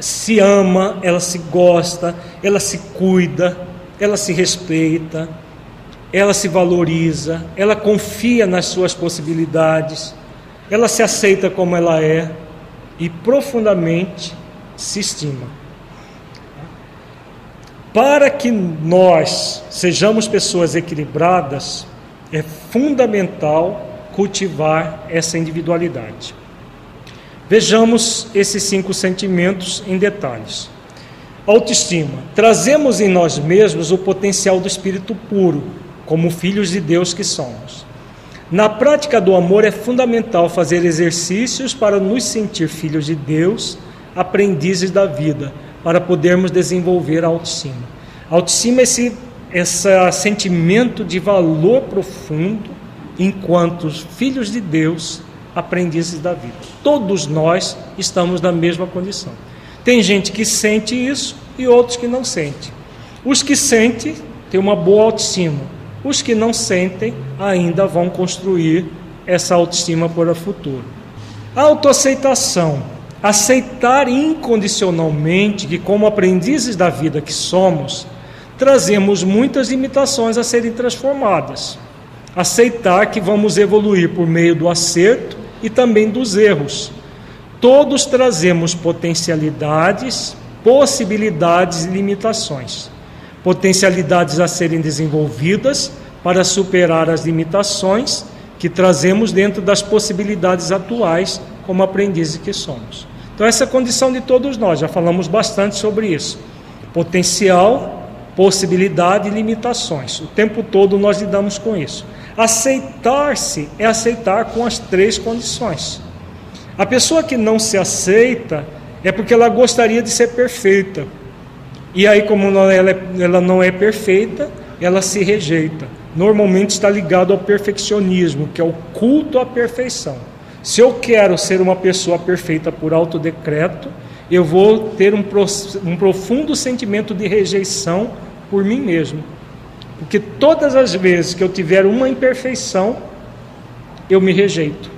Speaker 1: se ama, ela se gosta, ela se cuida, ela se respeita, ela se valoriza, ela confia nas suas possibilidades, ela se aceita como ela é e profundamente se estima. Para que nós sejamos pessoas equilibradas, é fundamental cultivar essa individualidade. Vejamos esses cinco sentimentos em detalhes. Autoestima. Trazemos em nós mesmos o potencial do espírito puro, como filhos de Deus que somos. Na prática do amor é fundamental fazer exercícios para nos sentir filhos de Deus, aprendizes da vida, para podermos desenvolver a autoestima. A autoestima é esse, esse sentimento de valor profundo enquanto filhos de Deus, aprendizes da vida. Todos nós estamos na mesma condição. Tem gente que sente isso e outros que não sente. Os que sentem têm uma boa autoestima, os que não sentem ainda vão construir essa autoestima para o futuro. Autoaceitação, aceitar incondicionalmente que, como aprendizes da vida que somos, trazemos muitas limitações a serem transformadas. Aceitar que vamos evoluir por meio do acerto e também dos erros. Todos trazemos potencialidades, possibilidades e limitações. Potencialidades a serem desenvolvidas para superar as limitações que trazemos dentro das possibilidades atuais como aprendizes que somos. Então, essa é a condição de todos nós, já falamos bastante sobre isso. Potencial, possibilidade e limitações. O tempo todo nós lidamos com isso. Aceitar-se é aceitar com as três condições. A pessoa que não se aceita é porque ela gostaria de ser perfeita. E aí, como ela, é, ela não é perfeita, ela se rejeita. Normalmente está ligado ao perfeccionismo, que é o culto à perfeição. Se eu quero ser uma pessoa perfeita por autodecreto, eu vou ter um, um profundo sentimento de rejeição por mim mesmo. Porque todas as vezes que eu tiver uma imperfeição, eu me rejeito.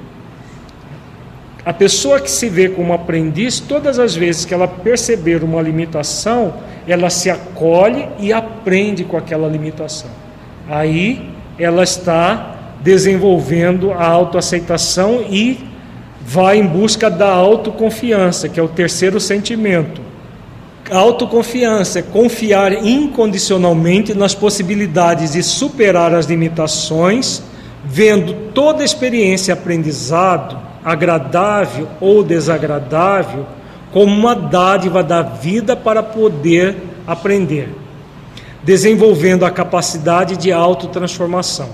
Speaker 1: A pessoa que se vê como aprendiz, todas as vezes que ela perceber uma limitação, ela se acolhe e aprende com aquela limitação. Aí ela está desenvolvendo a autoaceitação e vai em busca da autoconfiança, que é o terceiro sentimento. Autoconfiança é confiar incondicionalmente nas possibilidades de superar as limitações, vendo toda experiência aprendizado, agradável ou desagradável, como uma dádiva da vida para poder aprender, desenvolvendo a capacidade de autotransformação.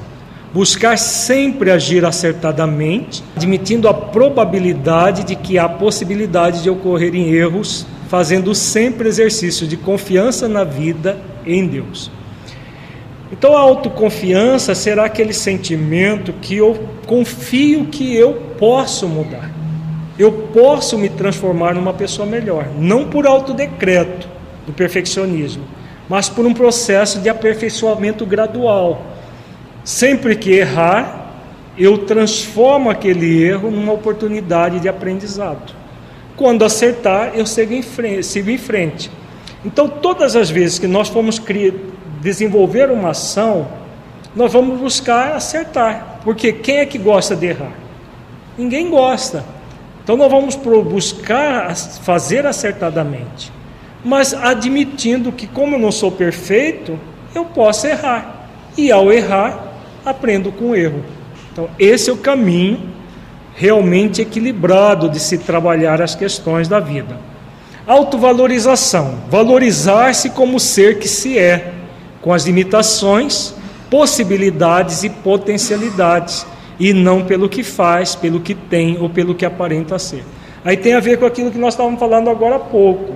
Speaker 1: Buscar sempre agir acertadamente, admitindo a probabilidade de que há possibilidade de ocorrerem erros, fazendo sempre exercício de confiança na vida em Deus. Então a autoconfiança será aquele sentimento que eu confio que eu posso mudar. Eu posso me transformar numa pessoa melhor, não por autodecreto do perfeccionismo, mas por um processo de aperfeiçoamento gradual. Sempre que errar, eu transformo aquele erro numa oportunidade de aprendizado. Quando acertar, eu sigo em frente. Sigo em frente. Então, todas as vezes que nós formos desenvolver uma ação, nós vamos buscar acertar. Porque quem é que gosta de errar? Ninguém gosta. Então nós vamos buscar fazer acertadamente, mas admitindo que, como eu não sou perfeito, eu posso errar. E ao errar, aprendo com o erro. Então, esse é o caminho realmente equilibrado de se trabalhar as questões da vida. Autovalorização, valorizar-se como ser que se é, com as limitações, possibilidades e potencialidades e não pelo que faz, pelo que tem ou pelo que aparenta ser. Aí tem a ver com aquilo que nós estávamos falando agora há pouco,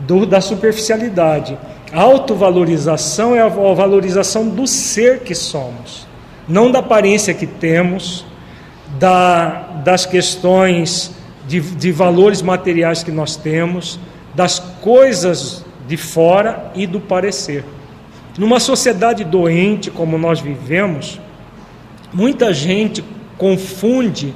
Speaker 1: do, da superficialidade. Autovalorização é a valorização do ser que somos, não da aparência que temos, da, das questões de, de valores materiais que nós temos, das coisas de fora e do parecer. Numa sociedade doente como nós vivemos, Muita gente confunde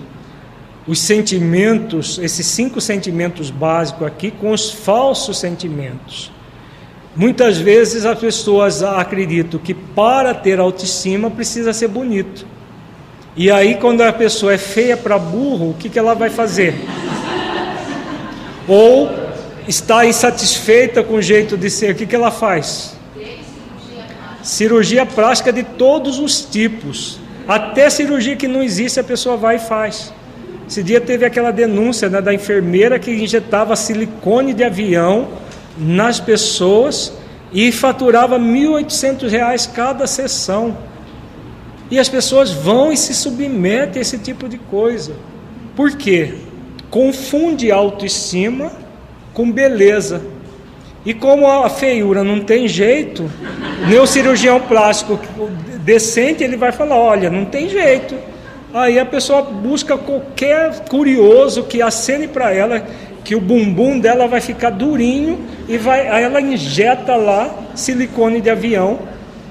Speaker 1: os sentimentos, esses cinco sentimentos básicos aqui, com os falsos sentimentos. Muitas vezes as pessoas acreditam que para ter autoestima precisa ser bonito. E aí, quando a pessoa é feia para burro, o que, que ela vai fazer? Ou está insatisfeita com o jeito de ser, o que, que ela faz? Cirurgia plástica de todos os tipos. Até cirurgia que não existe, a pessoa vai e faz. Esse dia teve aquela denúncia né, da enfermeira que injetava silicone de avião nas pessoas e faturava R$ 1.800 cada sessão. E as pessoas vão e se submetem a esse tipo de coisa. Por quê? Confunde autoestima com beleza. E como a feiura não tem jeito, nem o cirurgião plástico decente, ele vai falar: olha, não tem jeito. Aí a pessoa busca qualquer curioso que acene para ela que o bumbum dela vai ficar durinho e vai, aí ela injeta lá silicone de avião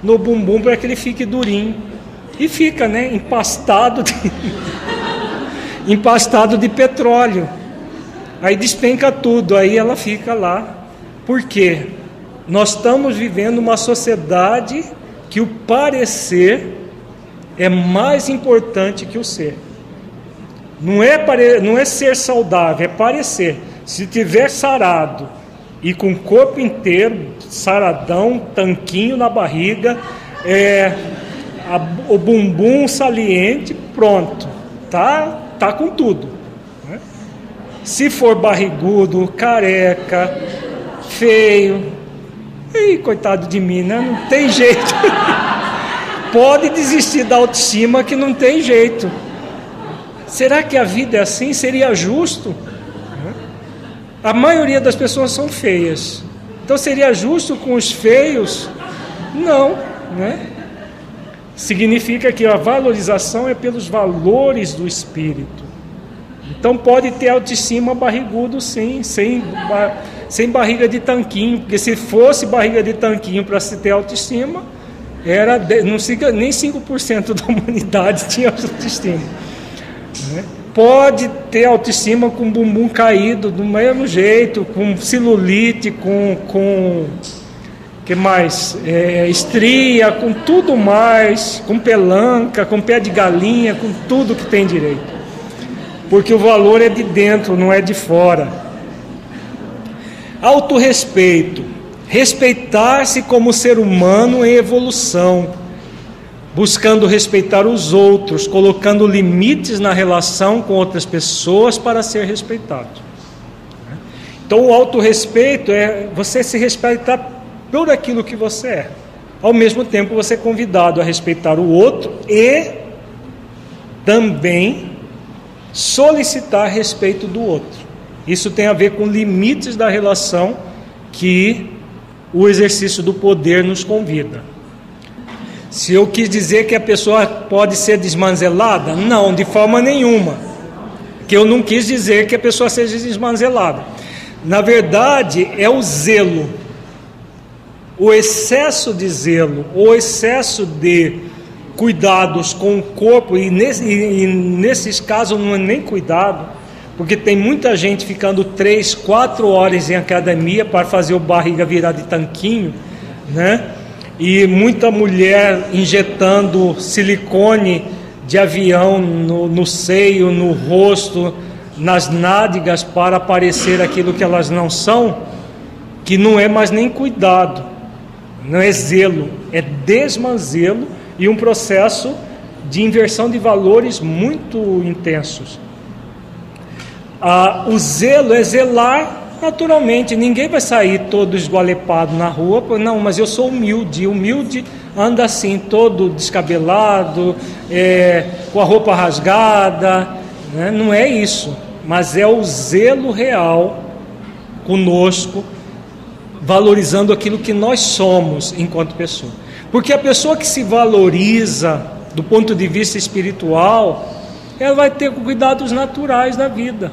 Speaker 1: no bumbum para que ele fique durinho. E fica, né, empastado. De... empastado de petróleo. Aí despenca tudo, aí ela fica lá. Por quê? Nós estamos vivendo uma sociedade que o parecer é mais importante que o ser. Não é, pare... não é ser saudável, é parecer. Se tiver sarado e com o corpo inteiro, saradão, tanquinho na barriga, é, a, o bumbum saliente, pronto, tá, tá com tudo. Né? Se for barrigudo, careca, feio, e coitado de mim, né? Não tem jeito. Pode desistir da autoestima que não tem jeito. Será que a vida é assim? Seria justo? A maioria das pessoas são feias. Então seria justo com os feios? Não, né? Significa que a valorização é pelos valores do espírito. Então pode ter autoestima barrigudo sim, sem, sem barriga de tanquinho, porque se fosse barriga de tanquinho para se ter autoestima, era não siga, nem 5% da humanidade tinha autoestima. Né? Pode ter autoestima com bumbum caído do mesmo jeito, com celulite, com, com que mais? É, estria, com tudo mais, com pelanca, com pé de galinha, com tudo que tem direito. Porque o valor é de dentro, não é de fora. Autorrespeito. Respeitar-se como ser humano em evolução buscando respeitar os outros, colocando limites na relação com outras pessoas para ser respeitado. Então, o autorrespeito é você se respeitar por aquilo que você é. Ao mesmo tempo, você é convidado a respeitar o outro e também solicitar respeito do outro. Isso tem a ver com limites da relação que o exercício do poder nos convida. Se eu quis dizer que a pessoa pode ser desmanzelada, não, de forma nenhuma. Que eu não quis dizer que a pessoa seja desmanzelada. Na verdade, é o zelo, o excesso de zelo, o excesso de cuidados com o corpo, e, nesse, e nesses casos não é nem cuidado, porque tem muita gente ficando três, quatro horas em academia para fazer o barriga virar de tanquinho, né? e muita mulher injetando silicone de avião no, no seio, no rosto, nas nádegas para parecer aquilo que elas não são, que não é mais nem cuidado, não é zelo, é desmanzelo e um processo de inversão de valores muito intensos. Ah, o zelo é zelar Naturalmente, ninguém vai sair todo esgualepado na rua, não, mas eu sou humilde. Humilde anda assim, todo descabelado, é, com a roupa rasgada. Né? Não é isso, mas é o zelo real conosco, valorizando aquilo que nós somos enquanto pessoa. Porque a pessoa que se valoriza do ponto de vista espiritual, ela vai ter cuidados naturais da vida.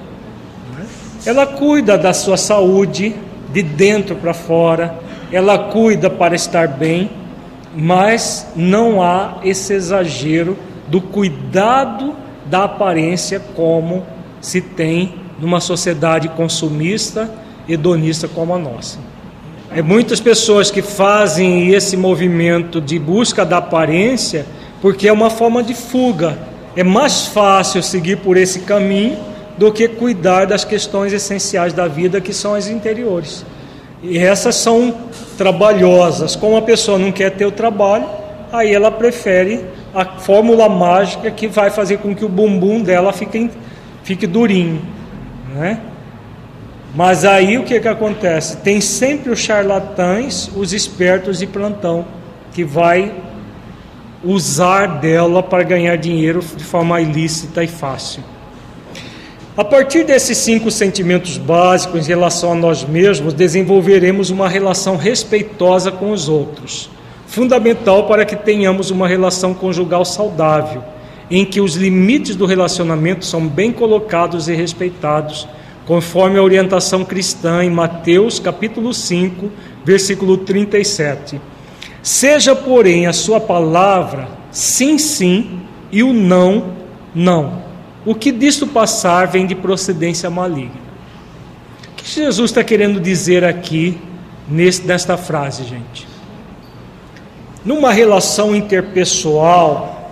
Speaker 1: Ela cuida da sua saúde de dentro para fora, ela cuida para estar bem, mas não há esse exagero do cuidado da aparência como se tem numa sociedade consumista, hedonista como a nossa. É muitas pessoas que fazem esse movimento de busca da aparência porque é uma forma de fuga. É mais fácil seguir por esse caminho do que cuidar das questões essenciais da vida, que são as interiores. E essas são trabalhosas. Como a pessoa não quer ter o trabalho, aí ela prefere a fórmula mágica que vai fazer com que o bumbum dela fique, fique durinho. Né? Mas aí o que, que acontece? Tem sempre os charlatães, os espertos de plantão, que vai usar dela para ganhar dinheiro de forma ilícita e fácil. A partir desses cinco sentimentos básicos em relação a nós mesmos, desenvolveremos uma relação respeitosa com os outros, fundamental para que tenhamos uma relação conjugal saudável, em que os limites do relacionamento são bem colocados e respeitados, conforme a orientação cristã em Mateus capítulo 5, versículo 37. Seja, porém, a sua palavra sim, sim e o não, não o que disto passar vem de procedência maligna. O que Jesus está querendo dizer aqui nesta frase, gente? Numa relação interpessoal,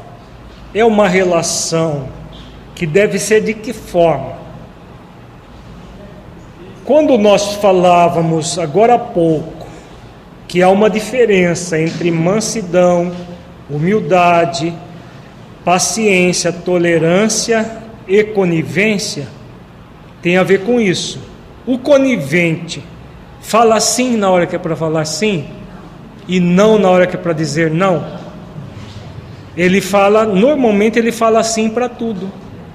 Speaker 1: é uma relação que deve ser de que forma? Quando nós falávamos agora há pouco que há uma diferença entre mansidão, humildade, paciência, tolerância e conivência, tem a ver com isso. O conivente fala sim na hora que é para falar sim e não na hora que é para dizer não. Ele fala, normalmente ele fala sim para tudo.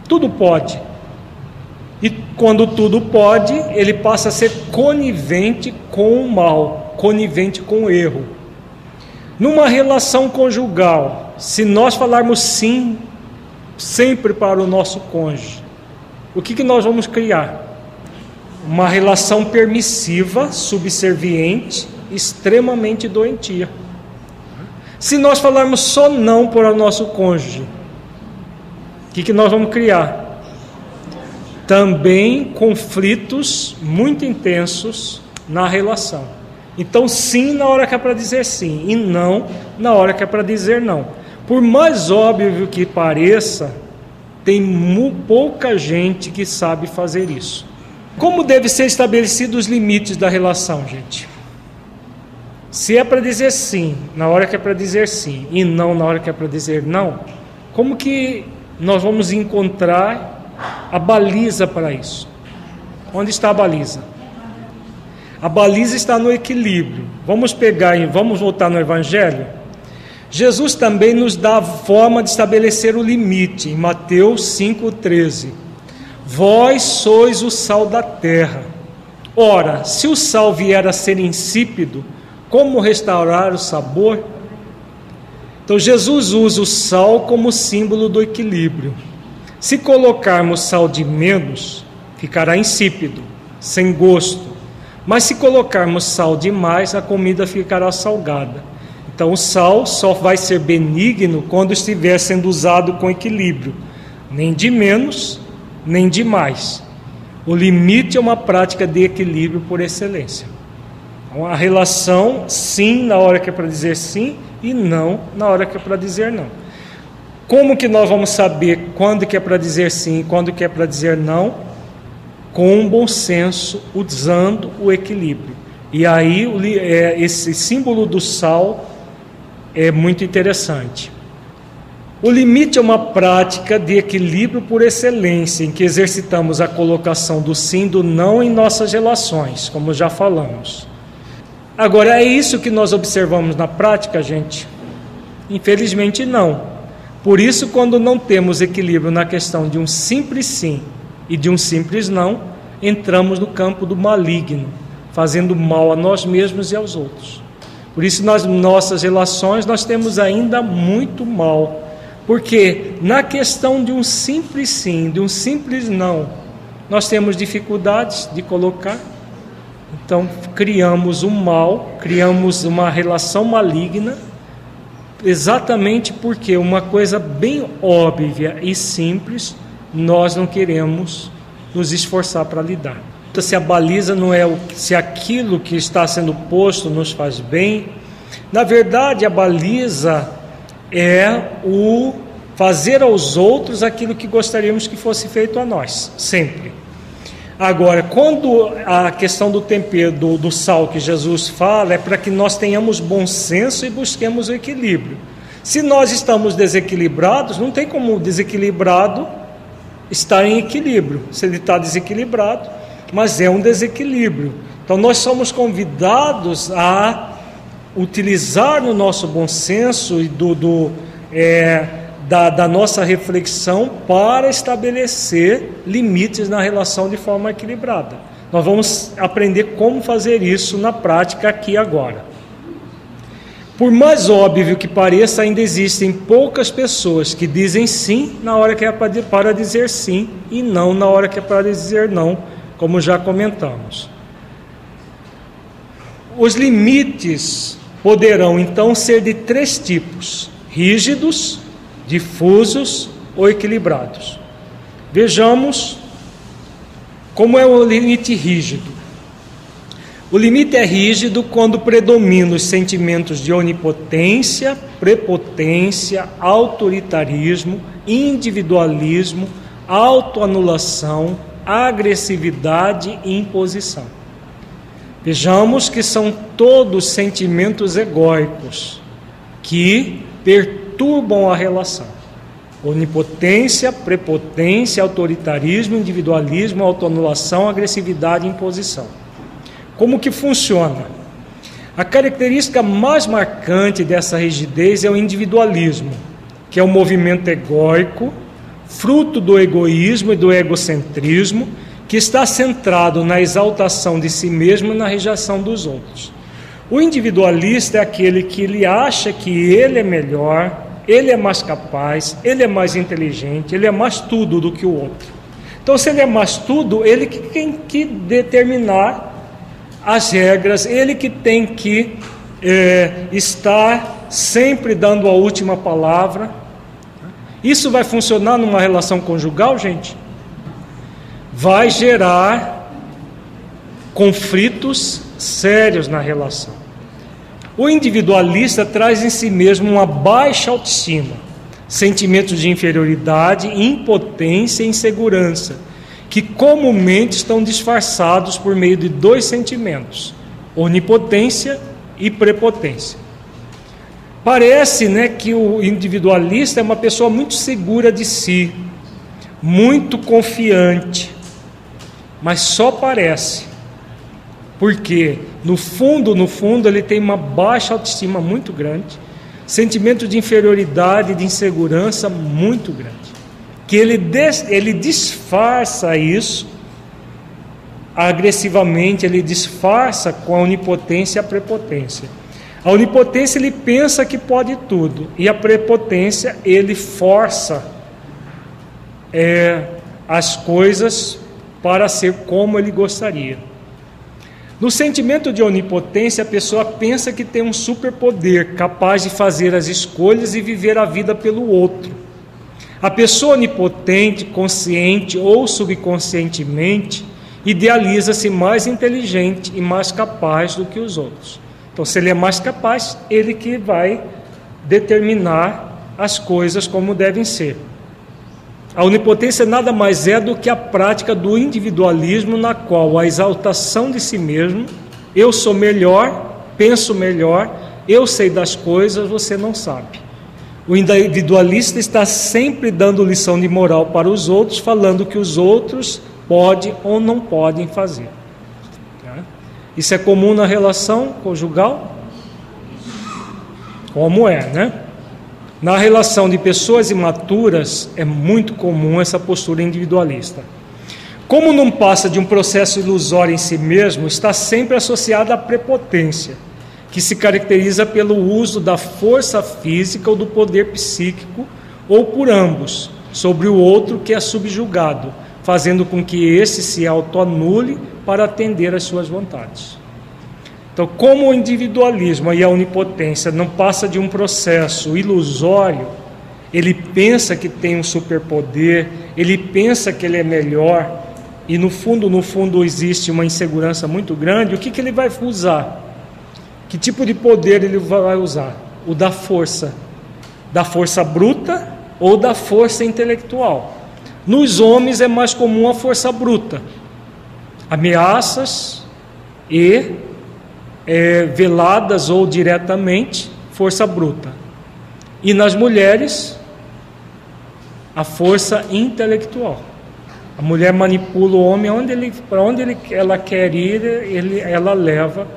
Speaker 1: Tudo pode. Quando tudo pode, ele passa a ser conivente com o mal, conivente com o erro. Numa relação conjugal, se nós falarmos sim sempre para o nosso cônjuge, o que, que nós vamos criar? Uma relação permissiva, subserviente, extremamente doentia. Se nós falarmos só não para o nosso cônjuge, o que, que nós vamos criar? Também conflitos muito intensos na relação. Então, sim na hora que é para dizer sim, e não na hora que é para dizer não. Por mais óbvio que pareça, tem pouca gente que sabe fazer isso. Como deve ser estabelecidos os limites da relação, gente? Se é para dizer sim, na hora que é para dizer sim, e não na hora que é para dizer não, como que nós vamos encontrar a baliza para isso? Onde está a baliza? A baliza está no equilíbrio. Vamos pegar e vamos voltar no Evangelho. Jesus também nos dá a forma de estabelecer o limite, em Mateus 5,13. Vós sois o sal da terra. Ora, se o sal vier a ser insípido, como restaurar o sabor? Então, Jesus usa o sal como símbolo do equilíbrio. Se colocarmos sal de menos, ficará insípido, sem gosto. Mas se colocarmos sal demais, a comida ficará salgada. Então, o sal só vai ser benigno quando estiver sendo usado com equilíbrio, nem de menos, nem de mais. O limite é uma prática de equilíbrio por excelência. Uma relação sim na hora que é para dizer sim e não na hora que é para dizer não. Como que nós vamos saber quando que é para dizer sim e quando que é para dizer não? Com um bom senso, usando o equilíbrio. E aí é, esse símbolo do sal é muito interessante. O limite é uma prática de equilíbrio por excelência, em que exercitamos a colocação do sim e do não em nossas relações, como já falamos. Agora, é isso que nós observamos na prática, gente? Infelizmente, não. Por isso, quando não temos equilíbrio na questão de um simples sim e de um simples não, entramos no campo do maligno, fazendo mal a nós mesmos e aos outros. Por isso, nas nossas relações, nós temos ainda muito mal. Porque na questão de um simples sim, de um simples não, nós temos dificuldades de colocar então, criamos um mal, criamos uma relação maligna, exatamente porque uma coisa bem óbvia e simples, nós não queremos nos esforçar para lidar. Então, se a baliza não é o, se aquilo que está sendo posto nos faz bem, na verdade a baliza é o fazer aos outros aquilo que gostaríamos que fosse feito a nós, sempre. Agora, quando a questão do tempero, do, do sal que Jesus fala, é para que nós tenhamos bom senso e busquemos o equilíbrio. Se nós estamos desequilibrados, não tem como o desequilibrado estar em equilíbrio. Se ele está desequilibrado, mas é um desequilíbrio. Então, nós somos convidados a utilizar no nosso bom senso e do, do é, da, da nossa reflexão para estabelecer limites na relação de forma equilibrada. Nós vamos aprender como fazer isso na prática aqui agora. Por mais óbvio que pareça, ainda existem poucas pessoas que dizem sim na hora que é para dizer sim e não na hora que é para dizer não, como já comentamos. Os limites poderão então ser de três tipos: rígidos, difusos ou equilibrados. Vejamos como é o limite rígido. O limite é rígido quando predominam os sentimentos de onipotência, prepotência, autoritarismo, individualismo, autoanulação, agressividade e imposição. Vejamos que são todos sentimentos egóicos que perturbam a relação. Onipotência, prepotência, autoritarismo, individualismo, autoanulação, agressividade e imposição. Como que funciona? A característica mais marcante dessa rigidez é o individualismo, que é um movimento egóico, fruto do egoísmo e do egocentrismo, que está centrado na exaltação de si mesmo e na rejeição dos outros. O individualista é aquele que ele acha que ele é melhor, ele é mais capaz, ele é mais inteligente, ele é mais tudo do que o outro. Então, se ele é mais tudo, ele que tem que determinar as regras, ele que tem que é, estar sempre dando a última palavra. Isso vai funcionar numa relação conjugal, gente? Vai gerar conflitos sérios na relação. O individualista traz em si mesmo uma baixa autoestima, sentimentos de inferioridade, impotência e insegurança, que comumente estão disfarçados por meio de dois sentimentos: onipotência e prepotência. Parece né, que o individualista é uma pessoa muito segura de si, muito confiante, mas só parece porque no fundo, no fundo, ele tem uma baixa autoestima muito grande, sentimento de inferioridade, de insegurança muito grande. Que ele, des, ele disfarça isso agressivamente, ele disfarça com a onipotência e a prepotência. A onipotência ele pensa que pode tudo, e a prepotência ele força é, as coisas para ser como ele gostaria. No sentimento de onipotência, a pessoa pensa que tem um superpoder capaz de fazer as escolhas e viver a vida pelo outro. A pessoa onipotente, consciente ou subconscientemente, idealiza-se mais inteligente e mais capaz do que os outros. Então, se ele é mais capaz, ele que vai determinar as coisas como devem ser. A onipotência nada mais é do que a prática do individualismo, na qual a exaltação de si mesmo, eu sou melhor, penso melhor, eu sei das coisas, você não sabe. O individualista está sempre dando lição de moral para os outros, falando que os outros podem ou não podem fazer. Tá? Isso é comum na relação conjugal? Como é, né? Na relação de pessoas imaturas, é muito comum essa postura individualista. Como não passa de um processo ilusório em si mesmo, está sempre associada à prepotência, que se caracteriza pelo uso da força física ou do poder psíquico, ou por ambos, sobre o outro que é subjugado, fazendo com que esse se autoanule para atender às suas vontades. Então, como o individualismo e a onipotência não passa de um processo ilusório, ele pensa que tem um superpoder, ele pensa que ele é melhor, e no fundo, no fundo existe uma insegurança muito grande, o que, que ele vai usar? Que tipo de poder ele vai usar? O da força. Da força bruta ou da força intelectual. Nos homens é mais comum a força bruta. Ameaças e é, veladas ou diretamente, força bruta. E nas mulheres, a força intelectual. A mulher manipula o homem para onde ele, ela quer ir, ele, ela leva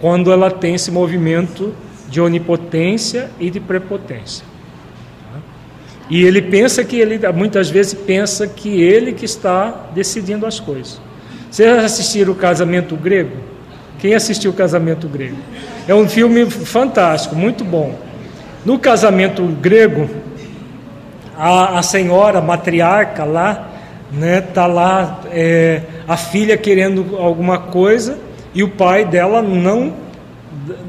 Speaker 1: quando ela tem esse movimento de onipotência e de prepotência. E ele pensa que ele, muitas vezes pensa que ele que está decidindo as coisas. Vocês assistiram o casamento grego? Quem assistiu Casamento Grego? É um filme fantástico, muito bom. No casamento grego, a, a senhora a matriarca lá, né, tá lá é, a filha querendo alguma coisa e o pai dela não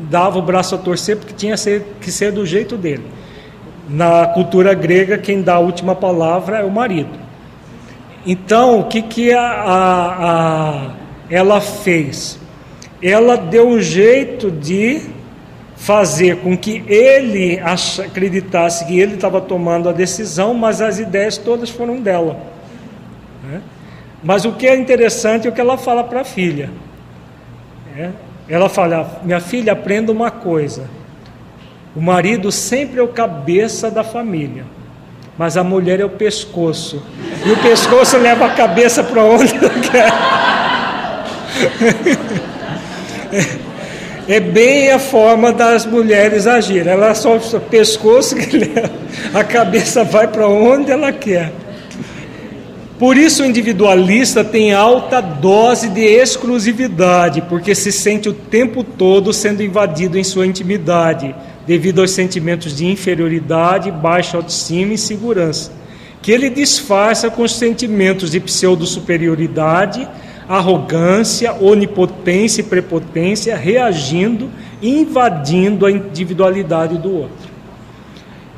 Speaker 1: dava o braço a torcer porque tinha que ser do jeito dele. Na cultura grega, quem dá a última palavra é o marido. Então, o que, que a, a, a, ela fez? Ela deu um jeito de fazer com que ele acreditasse que ele estava tomando a decisão, mas as ideias todas foram dela. Né? Mas o que é interessante é o que ela fala para a filha. É, ela fala: Minha filha, aprenda uma coisa. O marido sempre é o cabeça da família, mas a mulher é o pescoço. E o pescoço leva a cabeça para onde quer. É bem a forma das mulheres agir. Ela só o pescoço a cabeça vai para onde ela quer. Por isso o individualista tem alta dose de exclusividade, porque se sente o tempo todo sendo invadido em sua intimidade, devido aos sentimentos de inferioridade, baixa autoestima e insegurança, que ele disfarça com os sentimentos de pseudo-superioridade, arrogância, onipotência e prepotência, reagindo, invadindo a individualidade do outro.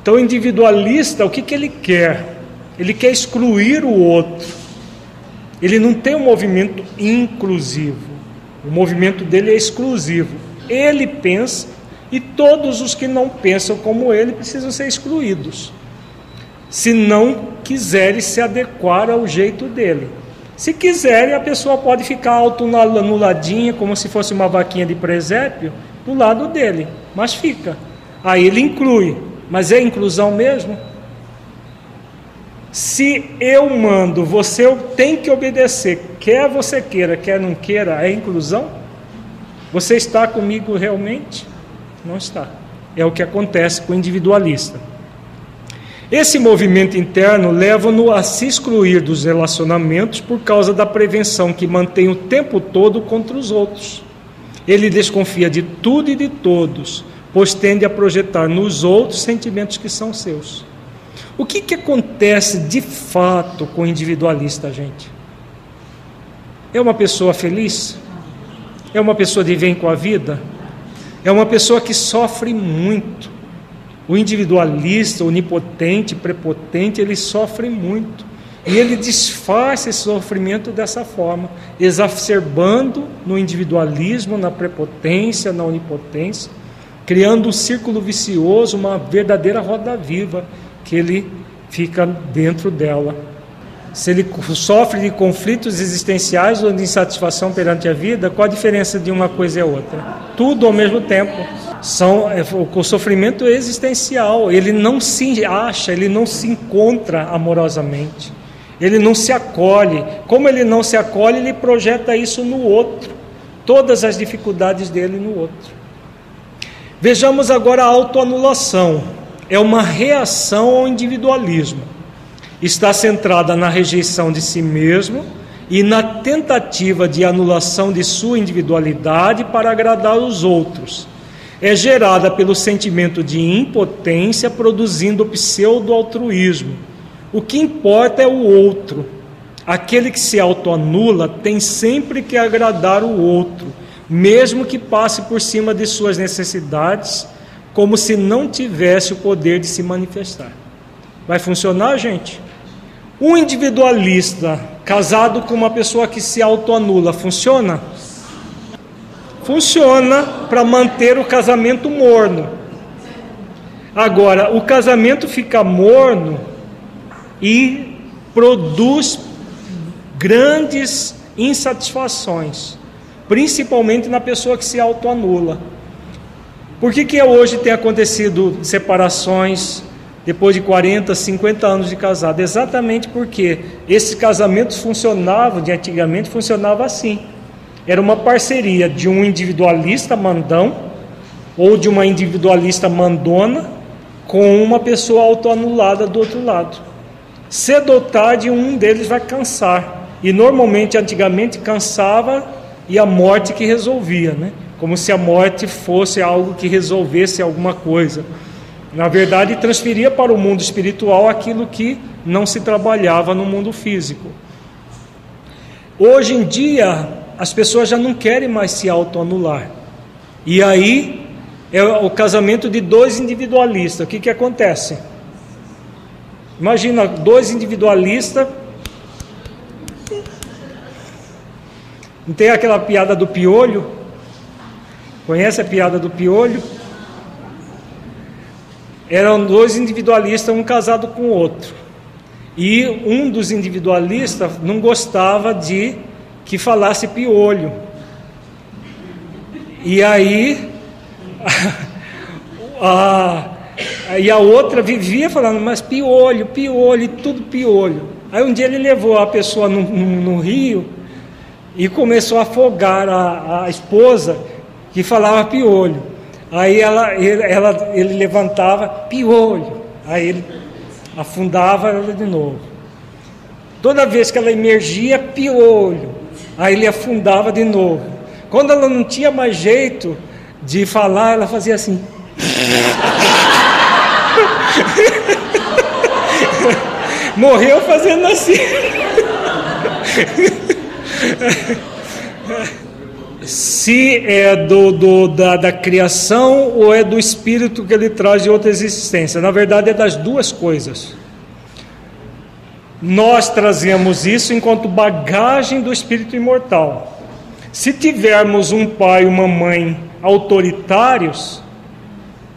Speaker 1: Então, o individualista, o que, que ele quer? Ele quer excluir o outro. Ele não tem um movimento inclusivo. O movimento dele é exclusivo. Ele pensa e todos os que não pensam como ele precisam ser excluídos. Se não quiserem se adequar ao jeito dele. Se quiserem, a pessoa pode ficar autoanuladinha, como se fosse uma vaquinha de presépio, do lado dele, mas fica. Aí ele inclui, mas é inclusão mesmo? Se eu mando, você tem que obedecer, quer você queira, quer não queira, é inclusão? Você está comigo realmente? Não está. É o que acontece com o individualista. Esse movimento interno leva-no a se excluir dos relacionamentos por causa da prevenção que mantém o tempo todo contra os outros. Ele desconfia de tudo e de todos, pois tende a projetar nos outros sentimentos que são seus. O que, que acontece de fato com o individualista, gente? É uma pessoa feliz? É uma pessoa de bem com a vida? É uma pessoa que sofre muito o individualista, onipotente, prepotente, ele sofre muito. E ele disfarça esse sofrimento dessa forma, exacerbando no individualismo, na prepotência, na onipotência, criando um círculo vicioso, uma verdadeira roda viva, que ele fica dentro dela. Se ele sofre de conflitos existenciais ou de insatisfação perante a vida, qual a diferença de uma coisa e outra? Tudo ao mesmo tempo são é, o sofrimento existencial. Ele não se acha, ele não se encontra amorosamente. Ele não se acolhe. Como ele não se acolhe, ele projeta isso no outro. Todas as dificuldades dele no outro. Vejamos agora a autoanulação. É uma reação ao individualismo. Está centrada na rejeição de si mesmo e na tentativa de anulação de sua individualidade para agradar os outros é gerada pelo sentimento de impotência, produzindo pseudo-altruísmo. O que importa é o outro. Aquele que se autoanula tem sempre que agradar o outro, mesmo que passe por cima de suas necessidades, como se não tivesse o poder de se manifestar. Vai funcionar, gente? Um individualista casado com uma pessoa que se autoanula, funciona? funciona para manter o casamento morno. Agora, o casamento fica morno e produz grandes insatisfações, principalmente na pessoa que se autoanula. Por que, que hoje tem acontecido separações depois de 40, 50 anos de casado? Exatamente porque esses casamentos funcionavam, de antigamente funcionava assim. Era uma parceria de um individualista mandão ou de uma individualista mandona com uma pessoa autoanulada do outro lado. Cedo ou tarde, um deles vai cansar. E normalmente, antigamente, cansava e a morte que resolvia, né? Como se a morte fosse algo que resolvesse alguma coisa. Na verdade, transferia para o mundo espiritual aquilo que não se trabalhava no mundo físico. Hoje em dia, as pessoas já não querem mais se autoanular. E aí é o casamento de dois individualistas. O que, que acontece? Imagina dois individualistas Não tem aquela piada do piolho? Conhece a piada do piolho? Eram dois individualistas, um casado com o outro. E um dos individualistas não gostava de que falasse piolho. E aí a, e a outra vivia falando, mas piolho, piolho, tudo piolho. Aí um dia ele levou a pessoa no, no, no rio e começou a afogar a, a esposa que falava piolho. Aí ela, ele, ela, ele levantava, piolho. Aí ele afundava ela de novo. Toda vez que ela emergia, piolho. Aí ele afundava de novo. Quando ela não tinha mais jeito de falar, ela fazia assim. Morreu fazendo assim. Se é do, do da, da, criação ou é do espírito que ele traz de outra existência. Na verdade, é das duas coisas. Nós trazemos isso enquanto bagagem do espírito imortal. Se tivermos um pai e uma mãe autoritários,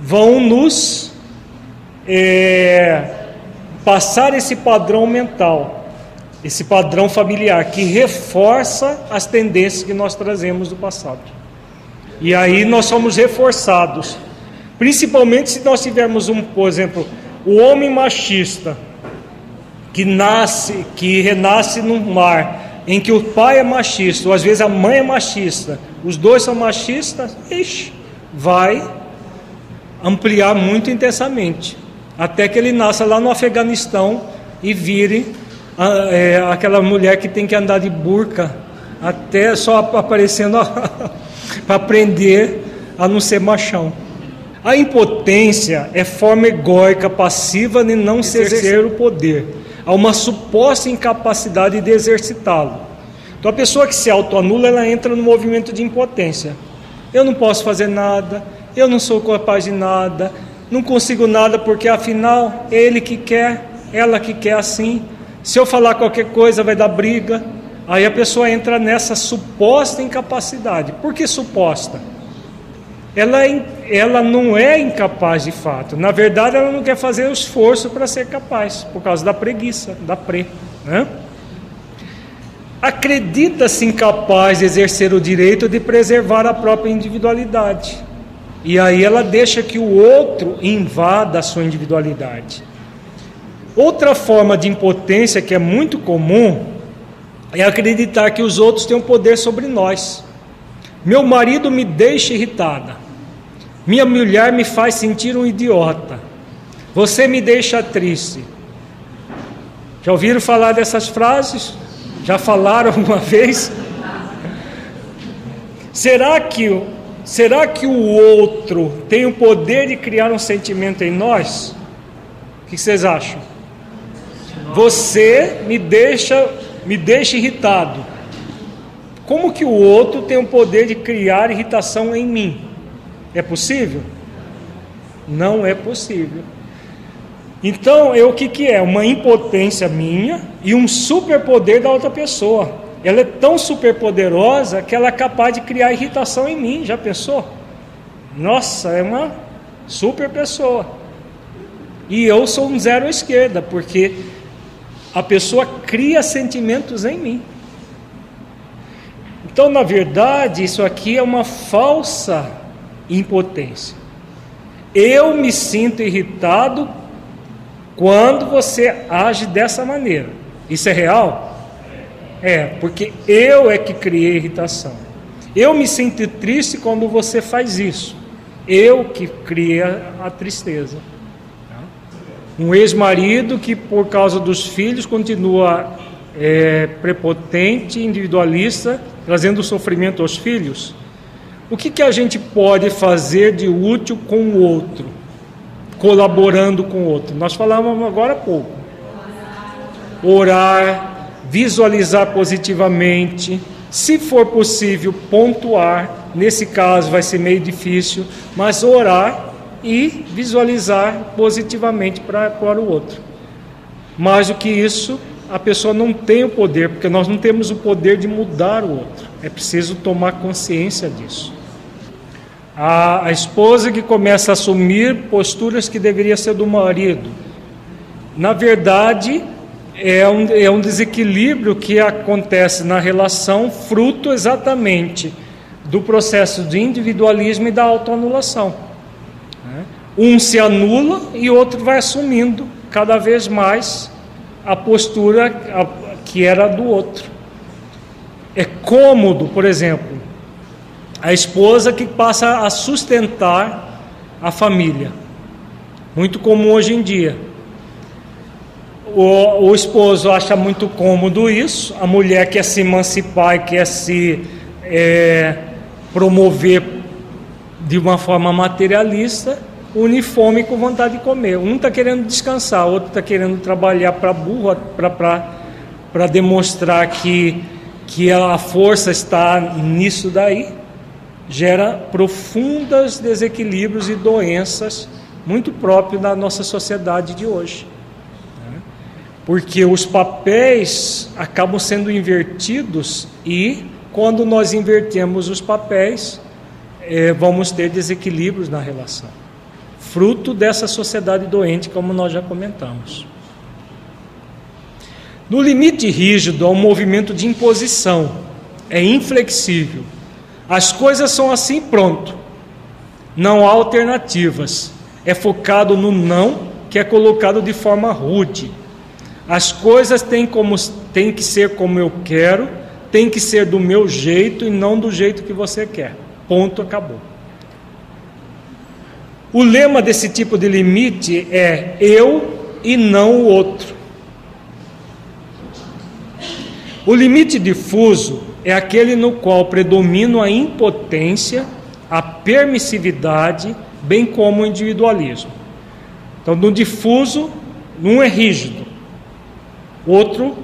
Speaker 1: vão nos é, passar esse padrão mental esse padrão familiar que reforça as tendências que nós trazemos do passado. E aí nós somos reforçados, principalmente se nós tivermos um, por exemplo, o homem machista que nasce, que renasce no mar, em que o pai é machista, ou às vezes a mãe é machista, os dois são machistas, ixi, vai ampliar muito intensamente, até que ele nasça lá no Afeganistão e vire a, é, aquela mulher que tem que andar de burca até só aparecendo para aprender a não ser machão. A impotência é forma egóica passiva de não se exercer o poder. Há uma suposta incapacidade de exercitá-lo. Então a pessoa que se autoanula, ela entra no movimento de impotência. Eu não posso fazer nada, eu não sou capaz de nada, não consigo nada porque afinal ele que quer, ela que quer assim. Se eu falar qualquer coisa, vai dar briga. Aí a pessoa entra nessa suposta incapacidade. Por que suposta? Ela, é ela não é incapaz de fato. Na verdade, ela não quer fazer o esforço para ser capaz, por causa da preguiça, da pre. Né? Acredita-se incapaz de exercer o direito de preservar a própria individualidade. E aí ela deixa que o outro invada a sua individualidade. Outra forma de impotência que é muito comum é acreditar que os outros têm um poder sobre nós. Meu marido me deixa irritada. Minha mulher me faz sentir um idiota. Você me deixa triste. Já ouviram falar dessas frases? Já falaram alguma vez? Será que, será que o outro tem o poder de criar um sentimento em nós? O que vocês acham? Você me deixa, me deixa irritado. Como que o outro tem o poder de criar irritação em mim? É possível? Não é possível. Então, é o que, que é? Uma impotência minha e um superpoder da outra pessoa. Ela é tão superpoderosa que ela é capaz de criar irritação em mim. Já pensou? Nossa, é uma super pessoa. E eu sou um zero à esquerda, porque a pessoa cria sentimentos em mim. Então, na verdade, isso aqui é uma falsa impotência. Eu me sinto irritado quando você age dessa maneira. Isso é real? É, porque eu é que criei irritação. Eu me sinto triste quando você faz isso. Eu que criei a tristeza. Um ex-marido que, por causa dos filhos, continua é, prepotente, individualista, trazendo sofrimento aos filhos. O que, que a gente pode fazer de útil com o outro, colaborando com o outro? Nós falávamos agora há pouco. Orar, visualizar positivamente, se for possível, pontuar. Nesse caso vai ser meio difícil, mas orar e visualizar positivamente para, para o outro. Mais do que isso, a pessoa não tem o poder, porque nós não temos o poder de mudar o outro. É preciso tomar consciência disso. A, a esposa que começa a assumir posturas que deveria ser do marido. Na verdade, é um, é um desequilíbrio que acontece na relação, fruto exatamente do processo de individualismo e da autoanulação. Um se anula e outro vai assumindo cada vez mais a postura que era do outro. É cômodo, por exemplo, a esposa que passa a sustentar a família. Muito comum hoje em dia. O, o esposo acha muito cômodo isso, a mulher quer se emancipar e quer se é, promover de uma forma materialista, une fome com vontade de comer. Um está querendo descansar, outro está querendo trabalhar para burro, para demonstrar que, que a força está nisso daí. Gera profundos desequilíbrios e doenças muito próprios da nossa sociedade de hoje. Né? Porque os papéis acabam sendo invertidos e quando nós invertemos os papéis, é, vamos ter desequilíbrios na relação. Fruto dessa sociedade doente, como nós já comentamos. No limite rígido, há um movimento de imposição, é inflexível. As coisas são assim, pronto. Não há alternativas. É focado no não, que é colocado de forma rude. As coisas têm, como, têm que ser como eu quero tem que ser do meu jeito e não do jeito que você quer. Ponto, acabou. O lema desse tipo de limite é eu e não o outro. O limite difuso é aquele no qual predomina a impotência, a permissividade, bem como o individualismo. Então, no difuso, um é rígido, outro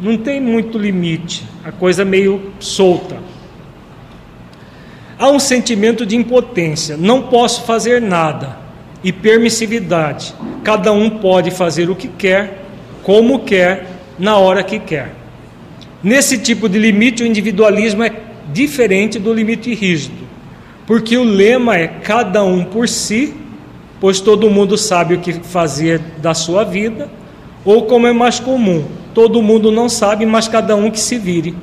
Speaker 1: não tem muito limite, a coisa meio solta. Há um sentimento de impotência, não posso fazer nada, e permissividade. Cada um pode fazer o que quer, como quer, na hora que quer. Nesse tipo de limite, o individualismo é diferente do limite rígido, porque o lema é cada um por si, pois todo mundo sabe o que fazer da sua vida, ou como é mais comum, todo mundo não sabe, mas cada um que se vire.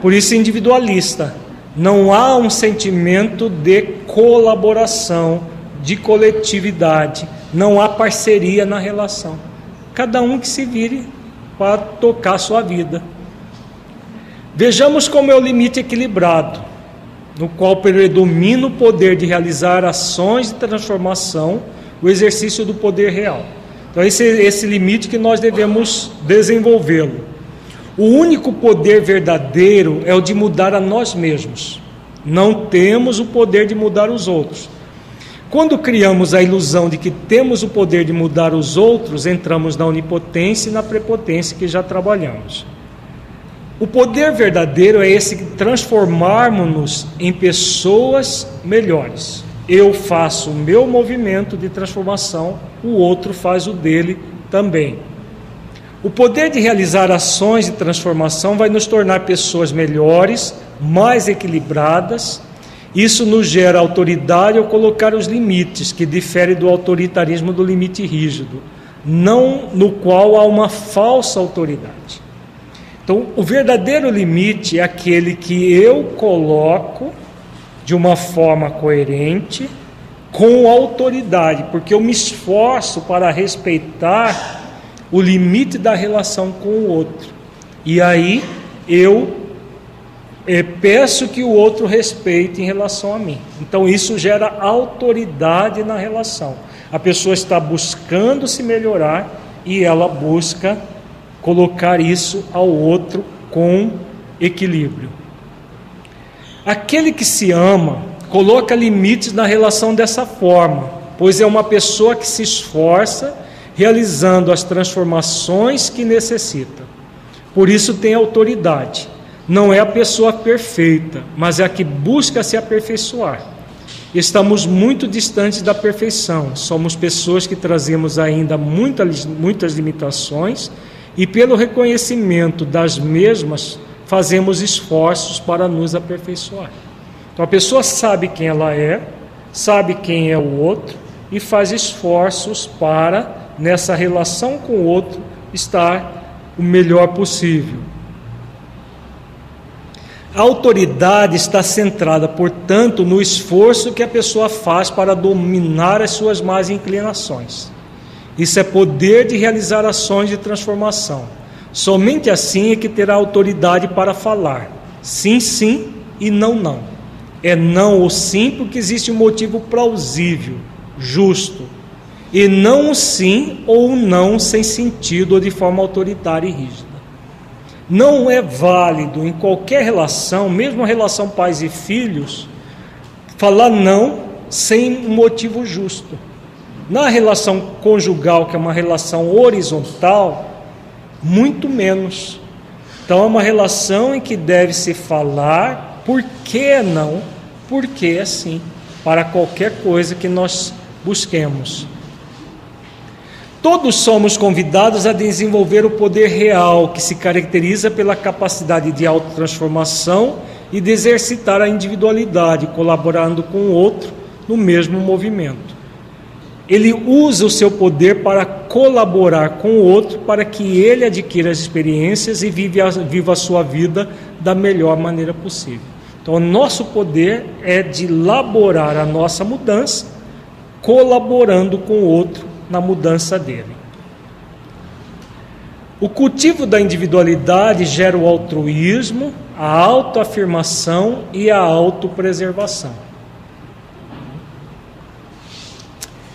Speaker 1: Por isso, individualista. Não há um sentimento de colaboração, de coletividade, não há parceria na relação. Cada um que se vire para tocar sua vida. Vejamos como é o limite equilibrado, no qual predomina o poder de realizar ações de transformação, o exercício do poder real. Então, esse, esse limite que nós devemos desenvolvê-lo. O único poder verdadeiro é o de mudar a nós mesmos. Não temos o poder de mudar os outros. Quando criamos a ilusão de que temos o poder de mudar os outros, entramos na onipotência e na prepotência que já trabalhamos. O poder verdadeiro é esse que transformarmos-nos em pessoas melhores. Eu faço o meu movimento de transformação, o outro faz o dele também. O poder de realizar ações de transformação vai nos tornar pessoas melhores, mais equilibradas. Isso nos gera autoridade ao colocar os limites, que difere do autoritarismo do limite rígido, não no qual há uma falsa autoridade. Então, o verdadeiro limite é aquele que eu coloco de uma forma coerente, com autoridade, porque eu me esforço para respeitar o limite da relação com o outro. E aí eu eh, peço que o outro respeite em relação a mim. Então isso gera autoridade na relação. A pessoa está buscando se melhorar e ela busca colocar isso ao outro com equilíbrio. Aquele que se ama coloca limites na relação dessa forma, pois é uma pessoa que se esforça realizando as transformações que necessita. Por isso tem autoridade. Não é a pessoa perfeita, mas é a que busca se aperfeiçoar. Estamos muito distantes da perfeição. Somos pessoas que trazemos ainda muitas, muitas limitações e, pelo reconhecimento das mesmas, fazemos esforços para nos aperfeiçoar. Então a pessoa sabe quem ela é, sabe quem é o outro e faz esforços para, nessa relação com o outro, estar o melhor possível. A autoridade está centrada, portanto, no esforço que a pessoa faz para dominar as suas más inclinações. Isso é poder de realizar ações de transformação. Somente assim é que terá autoridade para falar. Sim, sim e não, não. É não ou sim porque existe um motivo plausível, justo. E não sim ou não sem sentido ou de forma autoritária e rígida. Não é válido em qualquer relação, mesmo relação pais e filhos, falar não sem um motivo justo. Na relação conjugal, que é uma relação horizontal, muito menos. Então é uma relação em que deve se falar por que não, por que assim, para qualquer coisa que nós busquemos. Todos somos convidados a desenvolver o poder real, que se caracteriza pela capacidade de autotransformação e de exercitar a individualidade, colaborando com o outro no mesmo movimento. Ele usa o seu poder para colaborar com o outro para que ele adquira as experiências e viva a, viva a sua vida da melhor maneira possível. Então, nosso poder é de elaborar a nossa mudança, colaborando com o outro na mudança dele. O cultivo da individualidade gera o altruísmo, a autoafirmação e a autopreservação.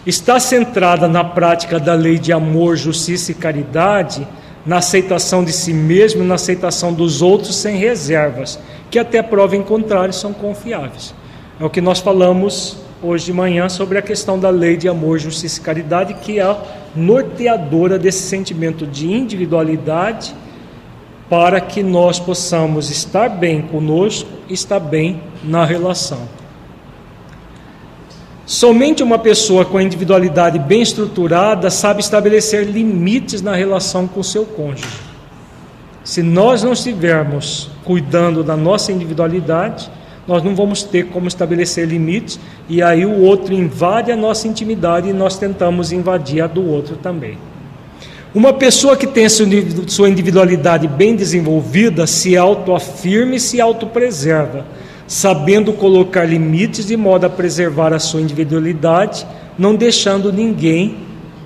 Speaker 1: Está centrada na prática da lei de amor, justiça e caridade, na aceitação de si mesmo na aceitação dos outros sem reservas, que até prova em contrário são confiáveis. É o que nós falamos hoje de manhã sobre a questão da lei de amor, justiça e caridade, que é a norteadora desse sentimento de individualidade para que nós possamos estar bem conosco, estar bem na relação. Somente uma pessoa com a individualidade bem estruturada sabe estabelecer limites na relação com o seu cônjuge. Se nós não estivermos cuidando da nossa individualidade, nós não vamos ter como estabelecer limites e aí o outro invade a nossa intimidade e nós tentamos invadir a do outro também. Uma pessoa que tem sua individualidade bem desenvolvida se autoafirma e se autopreserva, sabendo colocar limites de modo a preservar a sua individualidade, não deixando ninguém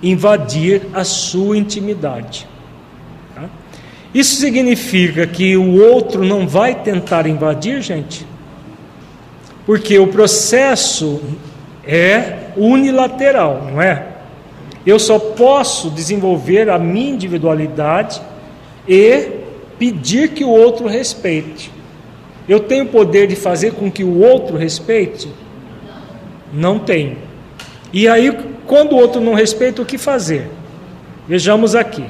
Speaker 1: invadir a sua intimidade. Tá? Isso significa que o outro não vai tentar invadir, gente? Porque o processo é unilateral, não é? Eu só posso desenvolver a minha individualidade e pedir que o outro respeite. Eu tenho poder de fazer com que o outro respeite? Não tenho. E aí, quando o outro não respeita, o que fazer? Vejamos aqui.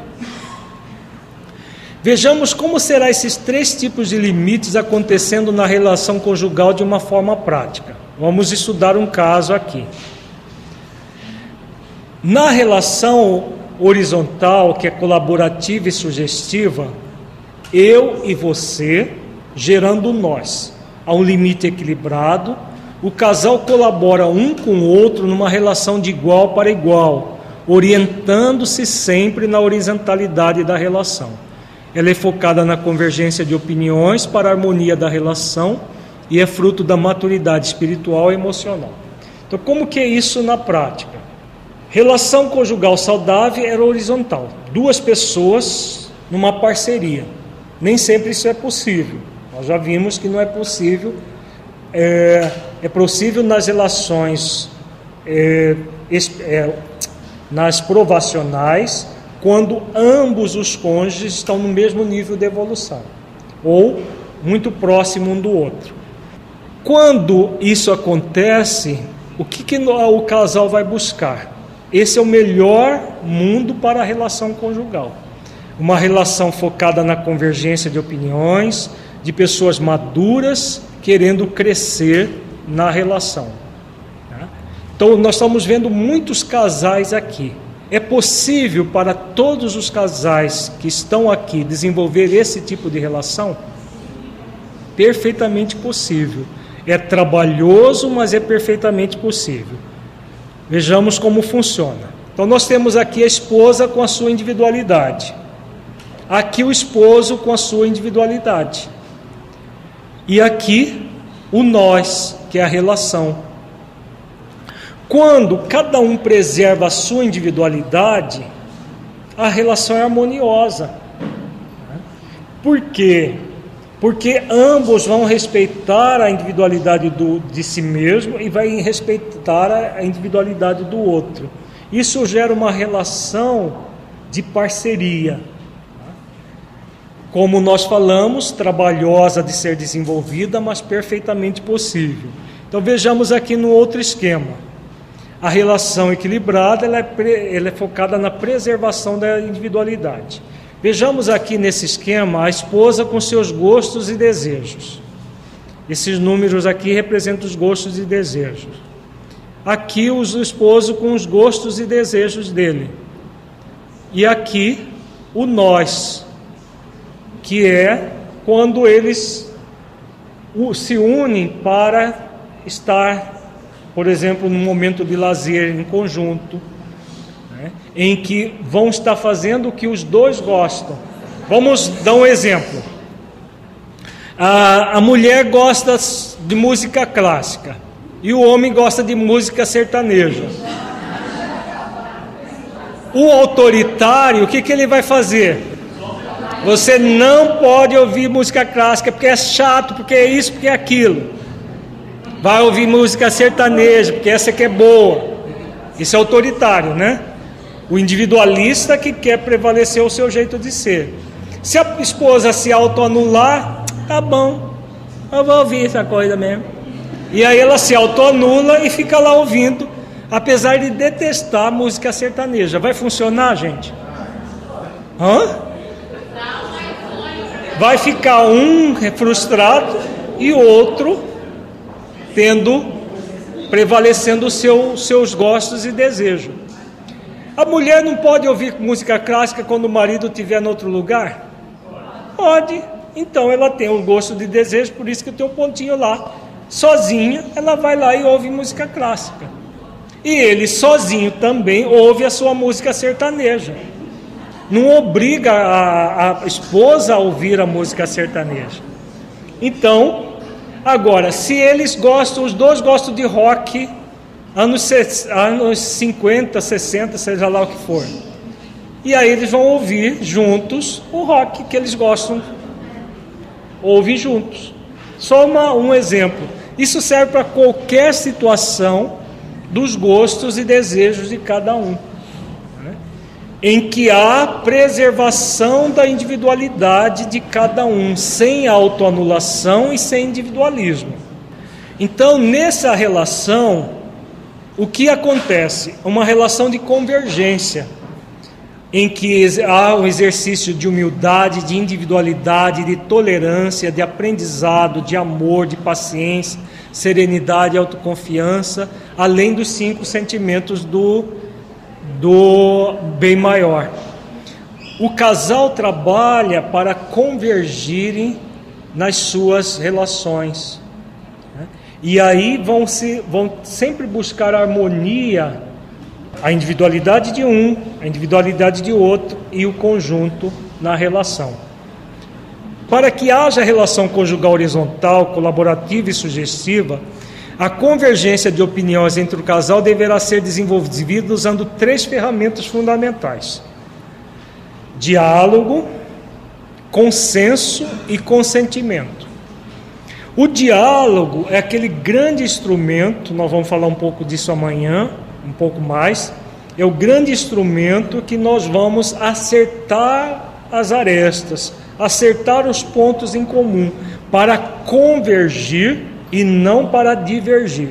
Speaker 1: Vejamos como serão esses três tipos de limites acontecendo na relação conjugal de uma forma prática. Vamos estudar um caso aqui. Na relação horizontal, que é colaborativa e sugestiva, eu e você, gerando nós, a um limite equilibrado, o casal colabora um com o outro numa relação de igual para igual, orientando-se sempre na horizontalidade da relação. Ela é focada na convergência de opiniões para a harmonia da relação e é fruto da maturidade espiritual e emocional. Então, como que é isso na prática? Relação conjugal saudável era horizontal, duas pessoas numa parceria. Nem sempre isso é possível. Nós já vimos que não é possível. É, é possível nas relações é, é, nas provacionais quando ambos os cônjuges estão no mesmo nível de evolução ou muito próximo um do outro. Quando isso acontece, o que, que o casal vai buscar? Esse é o melhor mundo para a relação conjugal. Uma relação focada na convergência de opiniões, de pessoas maduras querendo crescer na relação. Tá? Então, nós estamos vendo muitos casais aqui é possível para todos os casais que estão aqui desenvolver esse tipo de relação? Perfeitamente possível. É trabalhoso, mas é perfeitamente possível. Vejamos como funciona. Então, nós temos aqui a esposa com a sua individualidade, aqui o esposo com a sua individualidade, e aqui o nós, que é a relação. Quando cada um preserva a sua individualidade, a relação é harmoniosa. Por quê? Porque ambos vão respeitar a individualidade do, de si mesmo e vai respeitar a individualidade do outro. Isso gera uma relação de parceria. Como nós falamos, trabalhosa de ser desenvolvida, mas perfeitamente possível. Então vejamos aqui no outro esquema. A relação equilibrada ela é, ela é focada na preservação da individualidade. Vejamos aqui nesse esquema a esposa com seus gostos e desejos. Esses números aqui representam os gostos e desejos aqui o esposo com os gostos e desejos dele. E aqui o nós, que é quando eles se unem para estar, por exemplo, num momento de lazer em conjunto, né, em que vão estar fazendo o que os dois gostam. Vamos dar um exemplo. A, a mulher gosta de música clássica e o homem gosta de música sertaneja. O autoritário, o que, que ele vai fazer? Você não pode ouvir música clássica porque é chato, porque é isso, porque é aquilo. Vai ouvir música sertaneja, porque essa que é boa. Isso é autoritário, né? O individualista que quer prevalecer o seu jeito de ser. Se a esposa se autoanular, tá bom, eu vou ouvir essa coisa mesmo. E aí ela se autoanula e fica lá ouvindo, apesar de detestar música sertaneja. Vai funcionar, gente? Hã? Vai ficar um frustrado e outro tendo prevalecendo seu, seus gostos e desejos. A mulher não pode ouvir música clássica quando o marido estiver em outro lugar? Pode. Então ela tem um gosto de desejo, por isso que tem um pontinho lá sozinha, ela vai lá e ouve música clássica. E ele sozinho também ouve a sua música sertaneja. Não obriga a, a esposa a ouvir a música sertaneja. Então, agora, se eles gostam, os dois gostam de rock, anos, anos 50, 60, seja lá o que for. E aí eles vão ouvir juntos o rock que eles gostam. Ouvem juntos. Só uma, um exemplo. Isso serve para qualquer situação dos gostos e desejos de cada um? Em que há preservação da individualidade de cada um, sem autoanulação e sem individualismo. Então, nessa relação, o que acontece? Uma relação de convergência em que há um exercício de humildade, de individualidade, de tolerância, de aprendizado, de amor, de paciência, serenidade autoconfiança, além dos cinco sentimentos do, do bem maior. O casal trabalha para convergirem nas suas relações. Né? E aí vão, se, vão sempre buscar harmonia a individualidade de um, a individualidade de outro e o conjunto na relação. Para que haja relação conjugal horizontal, colaborativa e sugestiva, a convergência de opiniões entre o casal deverá ser desenvolvida usando três ferramentas fundamentais: diálogo, consenso e consentimento. O diálogo é aquele grande instrumento, nós vamos falar um pouco disso amanhã, um pouco mais, é o grande instrumento que nós vamos acertar as arestas, acertar os pontos em comum, para convergir e não para divergir.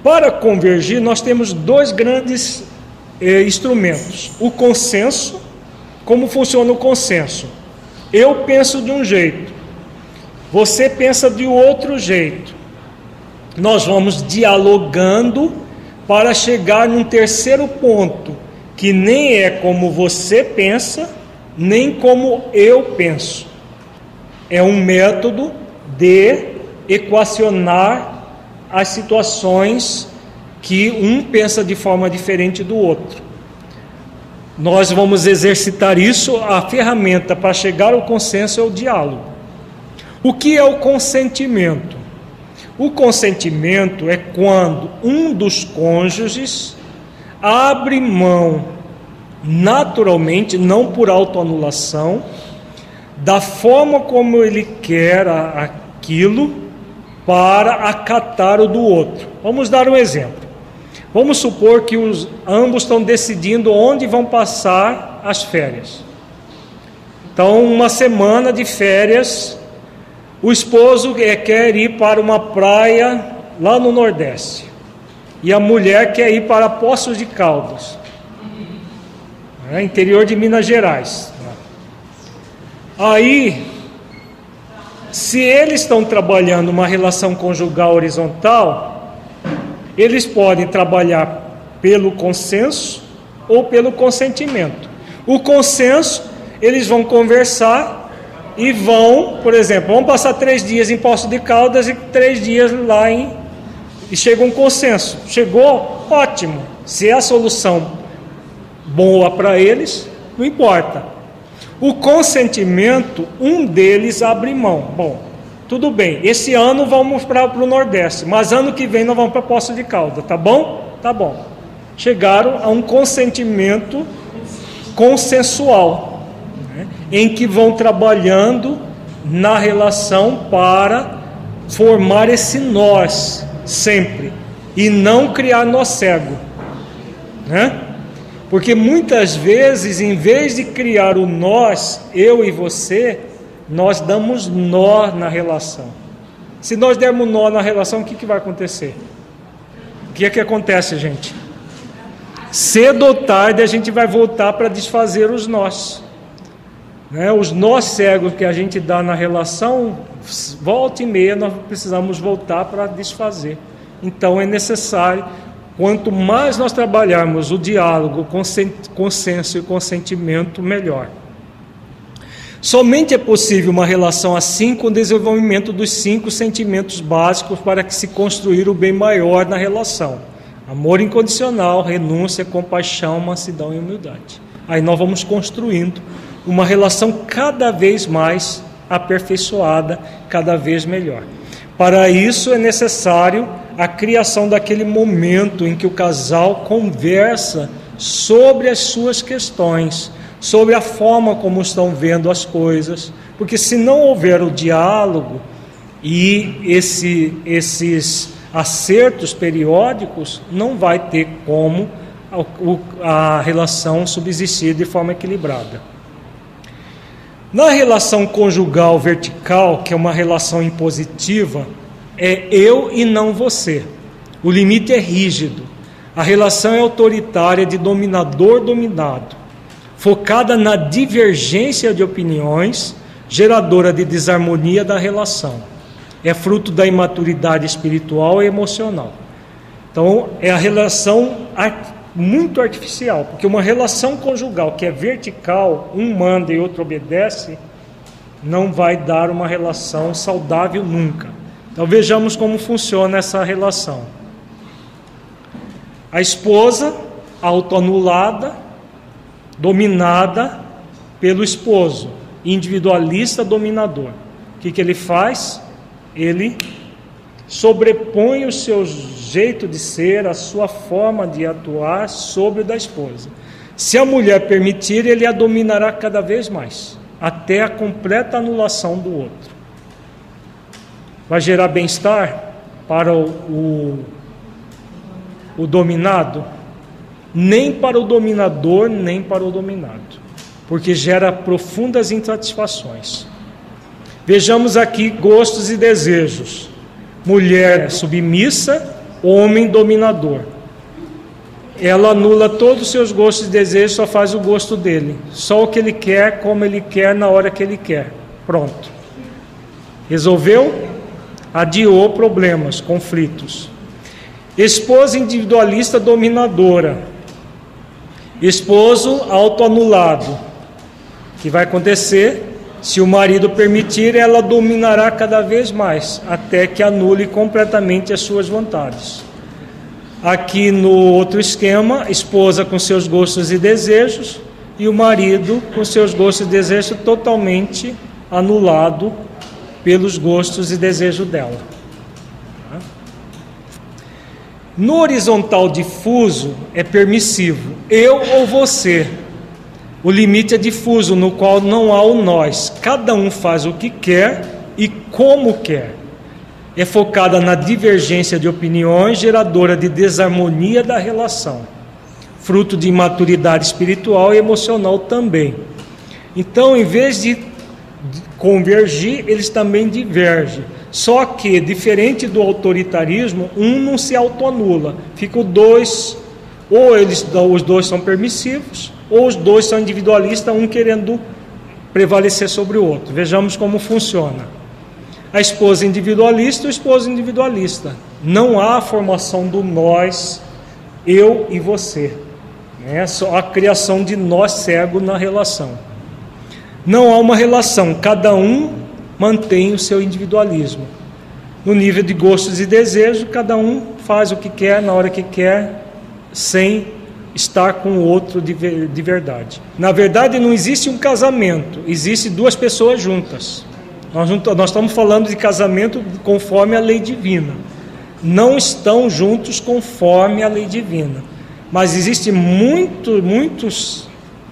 Speaker 1: Para convergir, nós temos dois grandes eh, instrumentos: o consenso. Como funciona o consenso? Eu penso de um jeito, você pensa de outro jeito. Nós vamos dialogando para chegar num terceiro ponto, que nem é como você pensa, nem como eu penso. É um método de equacionar as situações que um pensa de forma diferente do outro. Nós vamos exercitar isso, a ferramenta para chegar ao consenso é o diálogo. O que é o consentimento? O consentimento é quando um dos cônjuges abre mão naturalmente, não por autoanulação, da forma como ele quer aquilo para acatar o do outro. Vamos dar um exemplo. Vamos supor que os, ambos estão decidindo onde vão passar as férias. Então, uma semana de férias, o esposo quer ir para uma praia lá no Nordeste e a mulher quer ir para Poços de Caldas, né, interior de Minas Gerais. Aí, se eles estão trabalhando uma relação conjugal horizontal, eles podem trabalhar pelo consenso ou pelo consentimento. O consenso, eles vão conversar e vão, por exemplo, vão passar três dias em Poço de Caldas e três dias lá em. E chega um consenso. Chegou? Ótimo. Se é a solução boa para eles, não importa. O consentimento, um deles abre mão. Bom, tudo bem, esse ano vamos para o Nordeste, mas ano que vem nós vamos para Poço de Calda, tá bom? Tá bom. Chegaram a um consentimento consensual, né, em que vão trabalhando na relação para formar esse nós sempre e não criar nós cego, né? Porque muitas vezes, em vez de criar o nós, eu e você, nós damos nó na relação. Se nós dermos nó na relação, o que, que vai acontecer? O que é que acontece, gente? Cedo ou tarde a gente vai voltar para desfazer os nós. Né? Os nós cegos que a gente dá na relação, volta e meia nós precisamos voltar para desfazer. Então é necessário, quanto mais nós trabalharmos o diálogo, consenso e consentimento, melhor. Somente é possível uma relação assim com o desenvolvimento dos cinco sentimentos básicos para que se construir o bem maior na relação: amor incondicional, renúncia, compaixão, mansidão e humildade. Aí nós vamos construindo uma relação cada vez mais aperfeiçoada, cada vez melhor. Para isso é necessário a criação daquele momento em que o casal conversa sobre as suas questões sobre a forma como estão vendo as coisas, porque se não houver o diálogo e esse, esses acertos periódicos, não vai ter como a, a relação subsistir de forma equilibrada. Na relação conjugal vertical, que é uma relação impositiva, é eu e não você. O limite é rígido. A relação é autoritária de dominador-dominado focada na divergência de opiniões, geradora de desarmonia da relação. É fruto da imaturidade espiritual e emocional. Então, é a relação muito artificial, porque uma relação conjugal que é vertical, um manda e outro obedece, não vai dar uma relação saudável nunca. Então vejamos como funciona essa relação. A esposa autoanulada dominada pelo esposo, individualista dominador. O que, que ele faz? Ele sobrepõe o seu jeito de ser, a sua forma de atuar sobre o da esposa. Se a mulher permitir, ele a dominará cada vez mais, até a completa anulação do outro. Vai gerar bem-estar para o, o, o dominado? nem para o dominador, nem para o dominado, porque gera profundas insatisfações. Vejamos aqui gostos e desejos: mulher submissa, homem dominador. Ela anula todos os seus gostos e desejos, só faz o gosto dele, só o que ele quer, como ele quer, na hora que ele quer. Pronto. Resolveu? Adiou problemas, conflitos. Esposa individualista dominadora Esposo autoanulado. Que vai acontecer? Se o marido permitir, ela dominará cada vez mais, até que anule completamente as suas vontades. Aqui no outro esquema, esposa com seus gostos e desejos, e o marido com seus gostos e desejos totalmente anulado pelos gostos e desejos dela. No horizontal difuso é permissivo, eu ou você. O limite é difuso, no qual não há o nós. Cada um faz o que quer e como quer. É focada na divergência de opiniões, geradora de desarmonia da relação, fruto de imaturidade espiritual e emocional também. Então, em vez de convergir, eles também divergem. Só que, diferente do autoritarismo, um não se autoanula. Ficam dois, ou eles, os dois são permissivos, ou os dois são individualistas, um querendo prevalecer sobre o outro. Vejamos como funciona. A esposa individualista o esposo individualista. Não há a formação do nós, eu e você. É só a criação de nós cego na relação. Não há uma relação, cada um mantém o seu individualismo. No nível de gostos e desejos, cada um faz o que quer na hora que quer, sem estar com o outro de, de verdade. Na verdade, não existe um casamento, existe duas pessoas juntas. Nós, nós estamos falando de casamento conforme a lei divina. Não estão juntos conforme a lei divina. Mas existem muito, muitos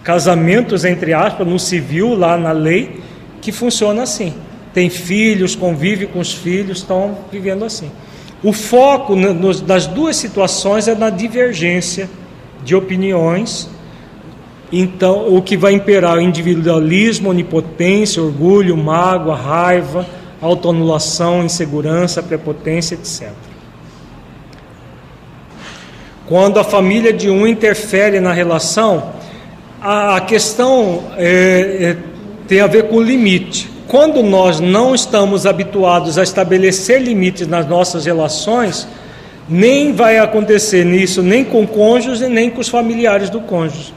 Speaker 1: casamentos, entre aspas, no civil, lá na lei, que funciona assim tem filhos, convive com os filhos, estão vivendo assim. O foco das duas situações é na divergência de opiniões. Então, o que vai imperar o individualismo, onipotência, orgulho, mágoa, raiva, autoanulação, insegurança, prepotência, etc. Quando a família de um interfere na relação, a questão é, é, tem a ver com o limite quando nós não estamos habituados a estabelecer limites nas nossas relações, nem vai acontecer nisso nem com o cônjuge, nem com os familiares do cônjuge.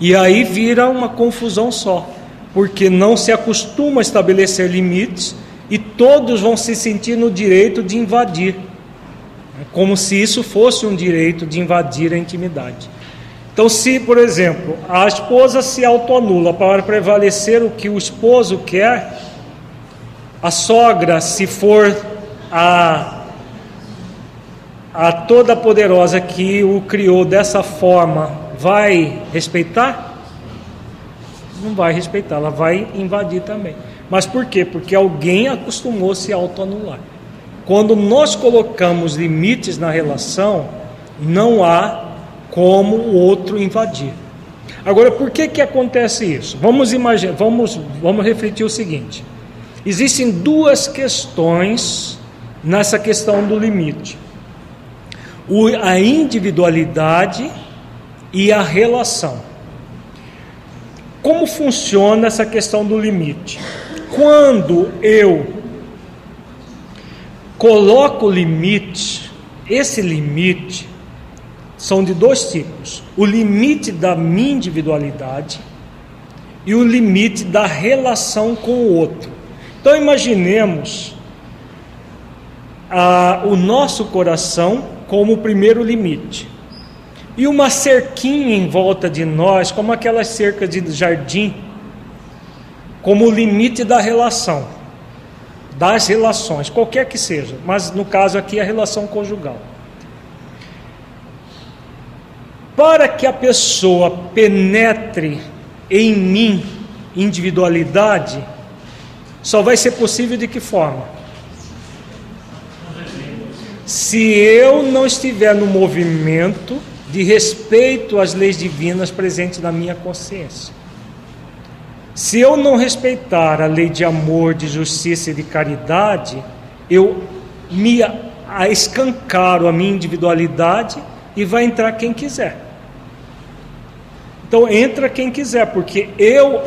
Speaker 1: E aí vira uma confusão só, porque não se acostuma a estabelecer limites e todos vão se sentir no direito de invadir, como se isso fosse um direito de invadir a intimidade. Então, se, por exemplo, a esposa se autoanula para prevalecer o que o esposo quer, a sogra, se for a, a toda poderosa que o criou dessa forma, vai respeitar? Não vai respeitar, ela vai invadir também. Mas por quê? Porque alguém acostumou se autoanular. Quando nós colocamos limites na relação, não há como o outro invadir. Agora, por que que acontece isso? Vamos imaginar, vamos, vamos refletir o seguinte. Existem duas questões nessa questão do limite: o, a individualidade e a relação. Como funciona essa questão do limite? Quando eu coloco limite, esse limite são de dois tipos: o limite da minha individualidade e o limite da relação com o outro. Então imaginemos ah, o nosso coração como o primeiro limite e uma cerquinha em volta de nós, como aquelas cercas de jardim, como o limite da relação, das relações, qualquer que seja, mas no caso aqui a relação conjugal. Para que a pessoa penetre em mim individualidade, só vai ser possível de que forma? Se eu não estiver no movimento de respeito às leis divinas presentes na minha consciência. Se eu não respeitar a lei de amor, de justiça e de caridade, eu me escancaro a minha individualidade e vai entrar quem quiser. Então entra quem quiser, porque eu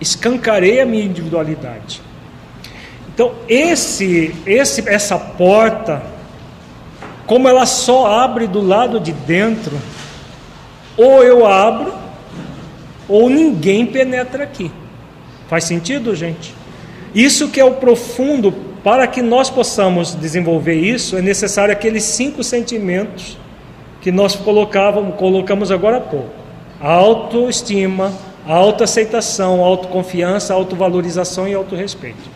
Speaker 1: escancarei a minha individualidade. Então, esse, esse, essa porta, como ela só abre do lado de dentro, ou eu abro, ou ninguém penetra aqui. Faz sentido, gente? Isso que é o profundo, para que nós possamos desenvolver isso, é necessário aqueles cinco sentimentos que nós colocávamos, colocamos agora há pouco: autoestima, autoaceitação, autoconfiança, autovalorização e autorrespeito.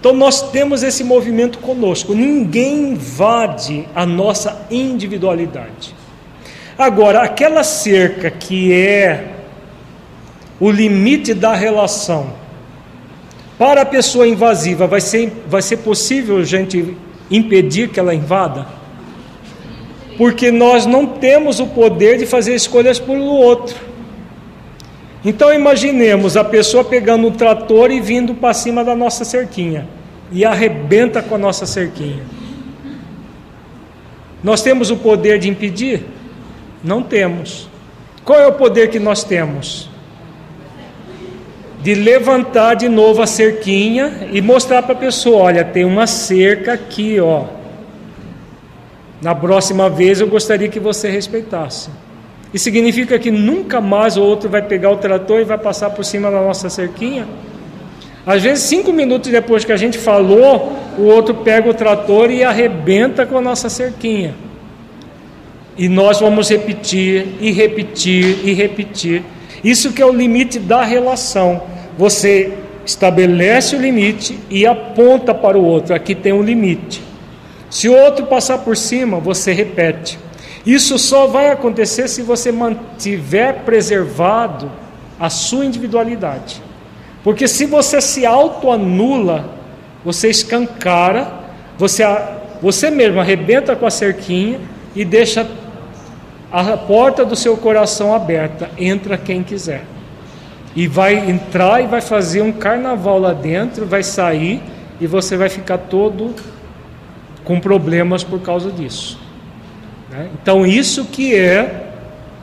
Speaker 1: Então nós temos esse movimento conosco. Ninguém invade a nossa individualidade. Agora, aquela cerca que é o limite da relação, para a pessoa invasiva, vai ser, vai ser possível, gente, impedir que ela invada? Porque nós não temos o poder de fazer escolhas por outro. Então imaginemos a pessoa pegando um trator e vindo para cima da nossa cerquinha e arrebenta com a nossa cerquinha. Nós temos o poder de impedir? Não temos. Qual é o poder que nós temos? De levantar de novo a cerquinha e mostrar para a pessoa: olha, tem uma cerca aqui, ó. Na próxima vez eu gostaria que você respeitasse. E significa que nunca mais o outro vai pegar o trator e vai passar por cima da nossa cerquinha? Às vezes, cinco minutos depois que a gente falou, o outro pega o trator e arrebenta com a nossa cerquinha. E nós vamos repetir e repetir e repetir. Isso que é o limite da relação. Você estabelece o limite e aponta para o outro. Aqui tem um limite. Se o outro passar por cima, você repete. Isso só vai acontecer se você mantiver preservado a sua individualidade. Porque se você se autoanula, você escancara, você, você mesmo arrebenta com a cerquinha e deixa a porta do seu coração aberta. Entra quem quiser. E vai entrar e vai fazer um carnaval lá dentro, vai sair e você vai ficar todo com problemas por causa disso. Né? Então, isso que é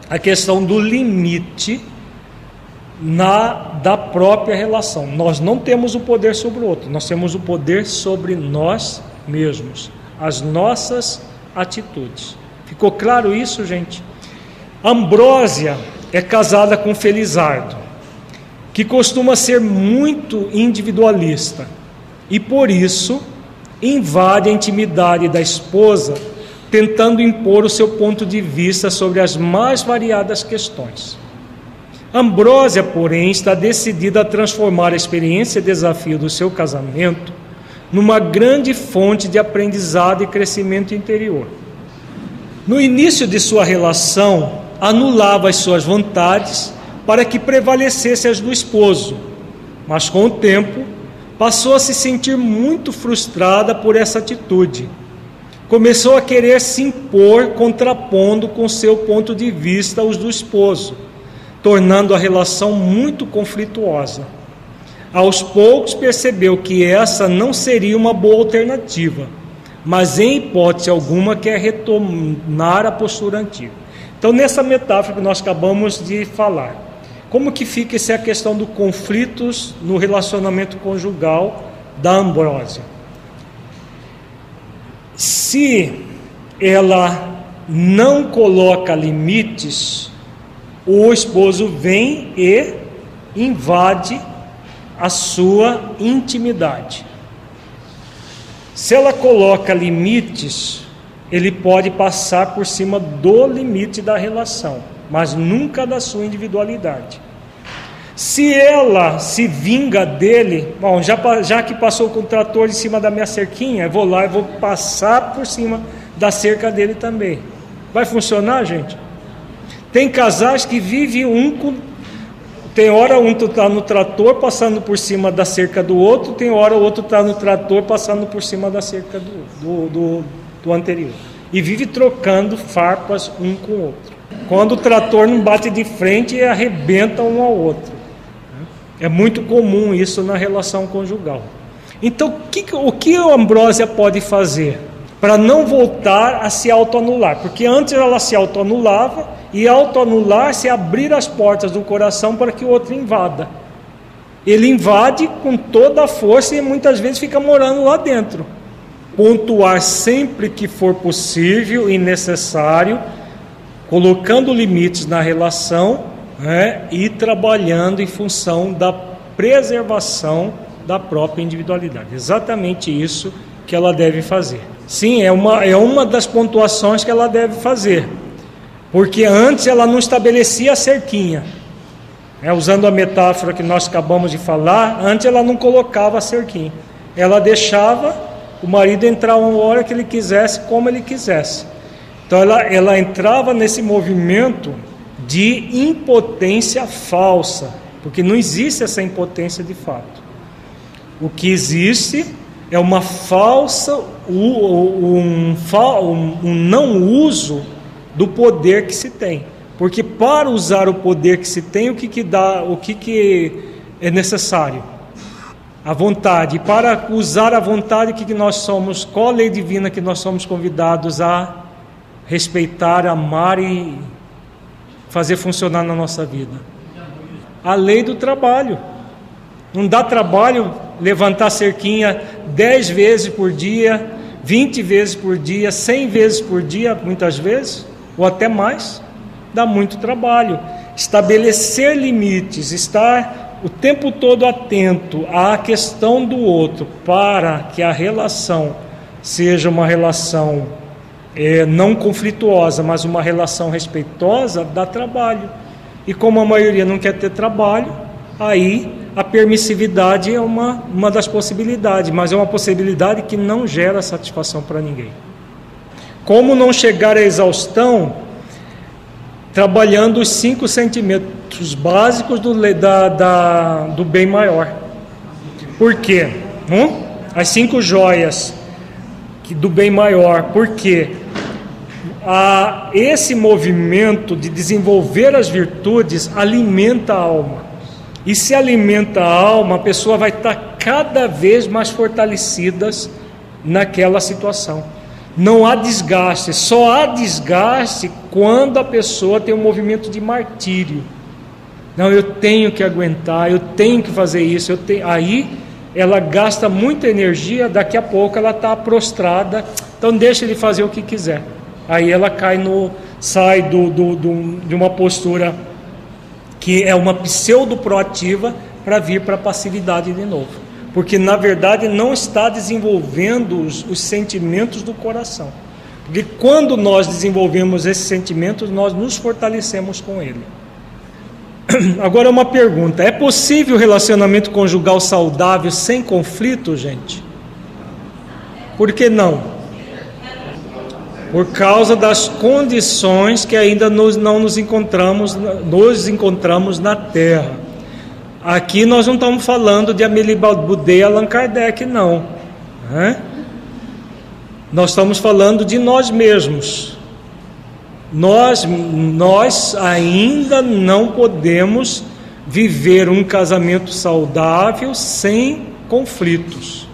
Speaker 1: a questão do limite na da própria relação. Nós não temos o poder sobre o outro, nós temos o poder sobre nós mesmos, as nossas atitudes. Ficou claro isso, gente? Ambrósia é casada com Felizardo, que costuma ser muito individualista e por isso invade a intimidade da esposa tentando impor o seu ponto de vista sobre as mais variadas questões. Ambrósia, porém, está decidida a transformar a experiência e desafio do seu casamento numa grande fonte de aprendizado e crescimento interior. No início de sua relação, anulava as suas vontades para que prevalecesse as do esposo, mas com o tempo passou a se sentir muito frustrada por essa atitude começou a querer se impor, contrapondo com seu ponto de vista os do esposo, tornando a relação muito conflituosa. Aos poucos percebeu que essa não seria uma boa alternativa, mas em hipótese alguma quer retornar à postura antiga. Então, nessa metáfora que nós acabamos de falar, como que fica essa questão dos conflitos no relacionamento conjugal da ambrósia? Se ela não coloca limites, o esposo vem e invade a sua intimidade. Se ela coloca limites, ele pode passar por cima do limite da relação, mas nunca da sua individualidade. Se ela se vinga dele, bom, já, já que passou com o trator em cima da minha cerquinha, eu vou lá e vou passar por cima da cerca dele também. Vai funcionar, gente? Tem casais que vivem um com. Tem hora um está no trator passando por cima da cerca do outro, tem hora o outro está no trator passando por cima da cerca do, do, do, do anterior. E vive trocando farpas um com o outro. Quando o trator não bate de frente, arrebenta um ao outro. É muito comum isso na relação conjugal. Então, o que, a Ambrósia pode fazer para não voltar a se autoanular? Porque antes ela se autoanulava e autoanular se abrir as portas do coração para que o outro invada. Ele invade com toda a força e muitas vezes fica morando lá dentro. Pontuar sempre que for possível e necessário, colocando limites na relação né, e trabalhando em função da preservação da própria individualidade. Exatamente isso que ela deve fazer. Sim, é uma, é uma das pontuações que ela deve fazer. Porque antes ela não estabelecia a cerquinha. É, usando a metáfora que nós acabamos de falar, antes ela não colocava a cerquinha. Ela deixava o marido entrar uma hora que ele quisesse, como ele quisesse. Então ela, ela entrava nesse movimento de impotência falsa, porque não existe essa impotência de fato. O que existe é uma falsa, um, um não uso do poder que se tem. Porque para usar o poder que se tem, o que, que dá, o que, que é necessário? A vontade. Para usar a vontade, o que, que nós somos? Qual lei divina que nós somos convidados a respeitar, amar e fazer funcionar na nossa vida? A lei do trabalho. Não dá trabalho levantar cerquinha dez vezes por dia, vinte vezes por dia, cem vezes por dia, muitas vezes, ou até mais dá muito trabalho. Estabelecer limites, estar o tempo todo atento à questão do outro para que a relação seja uma relação é, não conflituosa, mas uma relação respeitosa, dá trabalho. E como a maioria não quer ter trabalho, aí a permissividade é uma, uma das possibilidades, mas é uma possibilidade que não gera satisfação para ninguém. Como não chegar à exaustão trabalhando os cinco sentimentos básicos do, da, da, do bem maior. Por quê? Hum? As cinco joias do bem maior. Por quê? Ah, esse movimento de desenvolver as virtudes alimenta a alma. E se alimenta a alma, a pessoa vai estar cada vez mais fortalecidas naquela situação. Não há desgaste, só há desgaste quando a pessoa tem um movimento de martírio. Não, eu tenho que aguentar, eu tenho que fazer isso, eu tenho. Aí ela gasta muita energia, daqui a pouco ela está prostrada, então deixa ele fazer o que quiser. Aí ela cai no. sai do, do, do de uma postura que é uma pseudo proativa para vir para a passividade de novo porque na verdade não está desenvolvendo os, os, sentimentos do coração. Porque quando nós desenvolvemos esses sentimentos, nós nos fortalecemos com ele. Agora uma pergunta: é possível relacionamento conjugal saudável sem conflito, gente? Por que não? Por causa das condições que ainda nos, não nos encontramos, nos encontramos na Terra. Aqui nós não estamos falando de Amélie Baudet e Allan Kardec, não. Né? Nós estamos falando de nós mesmos. Nós, nós ainda não podemos viver um casamento saudável sem conflitos.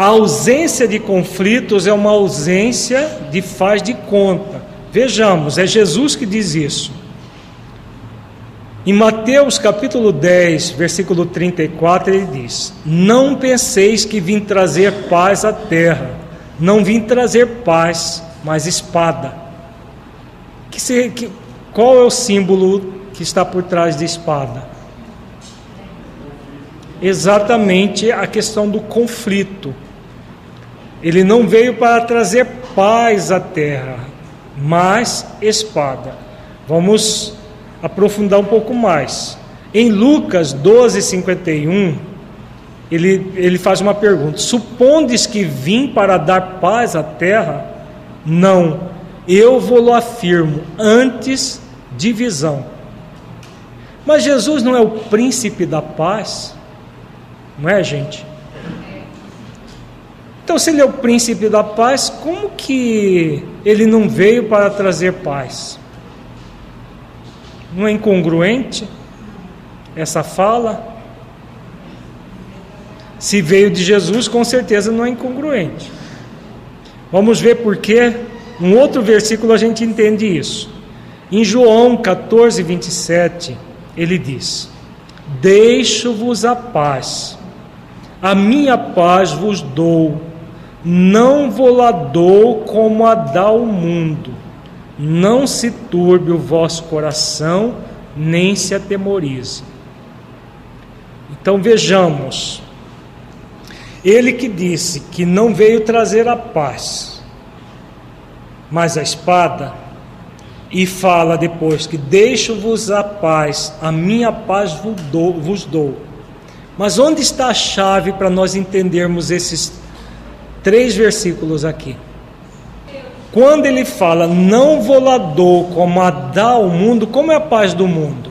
Speaker 1: A ausência de conflitos é uma ausência de faz de conta. Vejamos, é Jesus que diz isso. Em Mateus capítulo 10, versículo 34, ele diz: Não penseis que vim trazer paz à terra, não vim trazer paz, mas espada. Que se, que, qual é o símbolo que está por trás de espada? Exatamente a questão do conflito. Ele não veio para trazer paz à terra, mas espada. Vamos aprofundar um pouco mais. Em Lucas 12, 51, ele, ele faz uma pergunta: Supondes que vim para dar paz à terra? Não, eu vou-lo afirmo, antes divisão. Mas Jesus não é o príncipe da paz? Não é, gente? Então, se ele é o príncipe da paz, como que ele não veio para trazer paz? Não é incongruente essa fala? Se veio de Jesus, com certeza não é incongruente. Vamos ver por quê. Um outro versículo a gente entende isso. Em João 14, 27, ele diz: Deixo-vos a paz, a minha paz vos dou, não vou lá dou como a dá o mundo não se turbe o vosso coração, nem se atemorize. Então vejamos. Ele que disse que não veio trazer a paz, mas a espada, e fala depois que deixo-vos a paz, a minha paz vos dou. Mas onde está a chave para nós entendermos esses três versículos aqui? Quando ele fala, não vou lá dou como a dá ao mundo, como é a paz do mundo?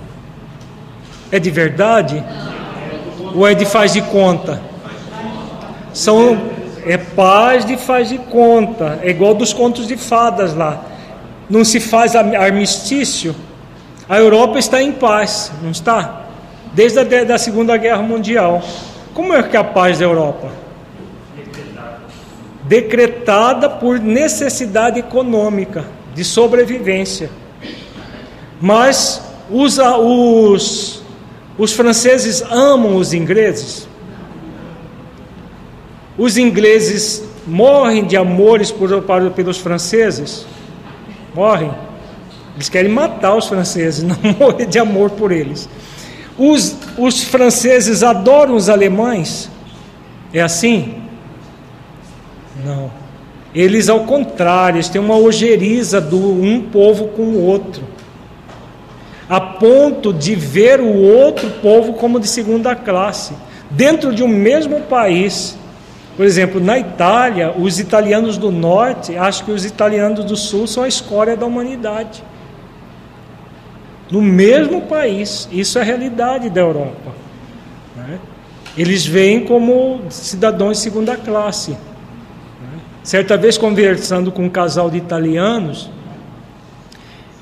Speaker 1: É de verdade? Ou é de faz de conta? São, é paz de faz de conta, é igual dos contos de fadas lá. Não se faz armistício. A Europa está em paz, não está? Desde a da Segunda Guerra Mundial. Como é que é a paz da Europa? Decretada por necessidade econômica, de sobrevivência. Mas os, os, os franceses amam os ingleses. Os ingleses morrem de amores por, por, pelos franceses. Morrem. Eles querem matar os franceses, não morrer de amor por eles. Os, os franceses adoram os alemães. É assim? Não. Eles, ao contrário, eles têm uma ojeriza do um povo com o outro, a ponto de ver o outro povo como de segunda classe, dentro de um mesmo país. Por exemplo, na Itália, os italianos do norte acham que os italianos do sul são a escória da humanidade. No mesmo país, isso é a realidade da Europa. Né? Eles veem como cidadãos de segunda classe. Certa vez conversando com um casal de italianos,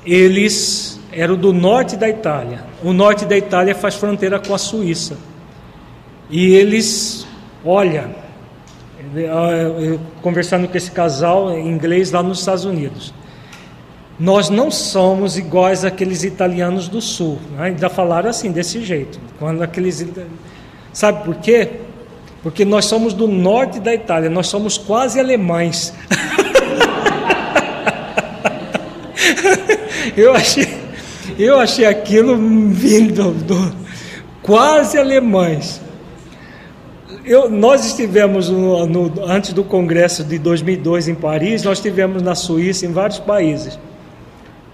Speaker 1: eles eram do norte da Itália. O norte da Itália faz fronteira com a Suíça. E eles, olha, conversando com esse casal em inglês lá nos Estados Unidos. Nós não somos iguais àqueles italianos do sul. Né? Ainda falaram assim, desse jeito. Quando aqueles. Sabe por quê? Porque nós somos do norte da Itália, nós somos quase alemães. eu achei, eu achei aquilo vindo do, quase alemães. Eu, nós estivemos no, no, antes do congresso de 2002 em Paris, nós estivemos na Suíça, em vários países.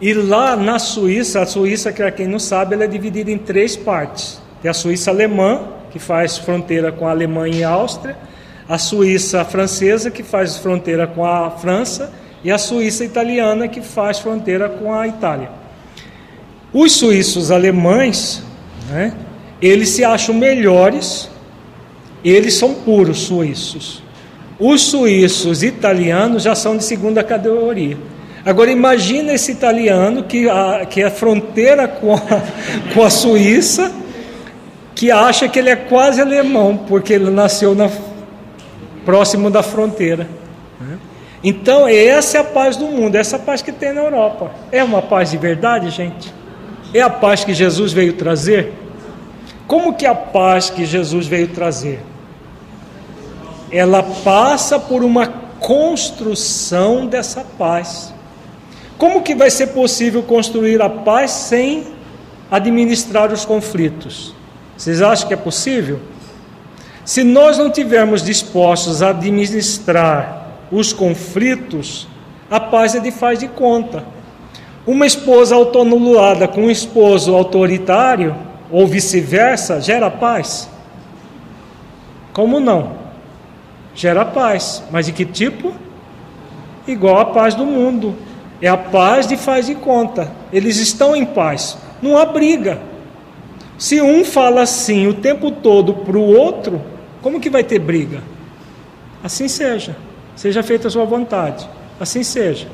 Speaker 1: E lá na Suíça, a Suíça, que quem não sabe, ela é dividida em três partes. Tem a Suíça alemã, que faz fronteira com a Alemanha e a Áustria, a Suíça francesa, que faz fronteira com a França, e a Suíça italiana, que faz fronteira com a Itália. Os suíços alemães, né, eles se acham melhores, eles são puros suíços. Os suíços italianos já são de segunda categoria. Agora imagina esse italiano que a, que a fronteira com a, com a Suíça que acha que ele é quase alemão, porque ele nasceu na, próximo da fronteira. Né? Então, essa é a paz do mundo, essa paz que tem na Europa. É uma paz de verdade, gente? É a paz que Jesus veio trazer? Como que é a paz que Jesus veio trazer? Ela passa por uma construção dessa paz. Como que vai ser possível construir a paz sem administrar os conflitos? Vocês acham que é possível? Se nós não tivermos dispostos a administrar os conflitos, a paz é de faz de conta. Uma esposa autoanulada com um esposo autoritário, ou vice-versa, gera paz? Como não? Gera paz. Mas de que tipo? Igual a paz do mundo. É a paz de faz de conta. Eles estão em paz. Não há briga. Se um fala assim o tempo todo para o outro, como que vai ter briga? Assim seja. Seja feita a sua vontade. Assim seja.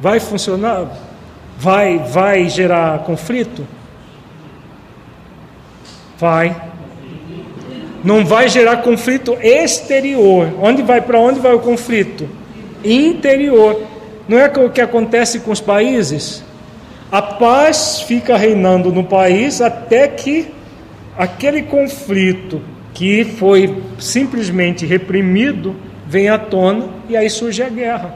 Speaker 1: Vai funcionar? Vai, vai gerar conflito? Vai. Não vai gerar conflito exterior. Onde vai para onde vai o conflito? Interior. Não é o que acontece com os países? A paz fica reinando no país até que aquele conflito que foi simplesmente reprimido vem à tona e aí surge a guerra.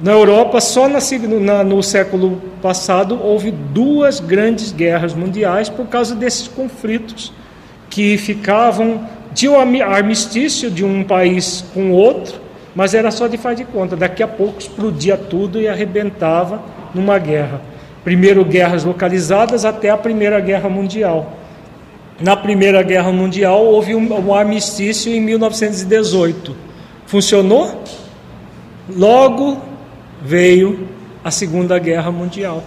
Speaker 1: Na Europa, só na, na, no século passado, houve duas grandes guerras mundiais por causa desses conflitos que ficavam de um armistício de um país com outro, mas era só de faz de conta. Daqui a pouco explodia tudo e arrebentava numa guerra. Primeiro guerras localizadas até a Primeira Guerra Mundial. Na Primeira Guerra Mundial houve um, um armistício em 1918. Funcionou? Logo veio a Segunda Guerra Mundial.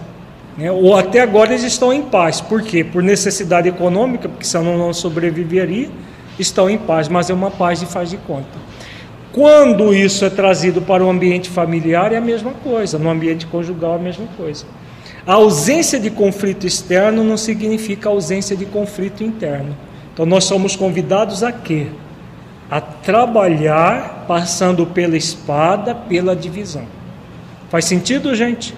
Speaker 1: Né? Ou até agora eles estão em paz. Por quê? Por necessidade econômica, porque senão não sobreviveria, estão em paz, mas é uma paz de faz de conta. Quando isso é trazido para o ambiente familiar, é a mesma coisa, no ambiente conjugal, é a mesma coisa. A ausência de conflito externo não significa ausência de conflito interno. Então nós somos convidados a quê? A trabalhar passando pela espada, pela divisão. Faz sentido, gente?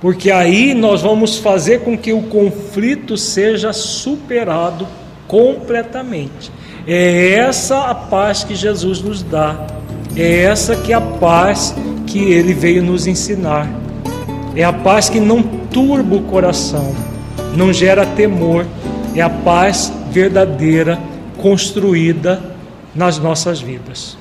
Speaker 1: Porque aí nós vamos fazer com que o conflito seja superado completamente. É essa a paz que Jesus nos dá. É essa que é a paz que ele veio nos ensinar. É a paz que não turba o coração, não gera temor. É a paz verdadeira construída nas nossas vidas.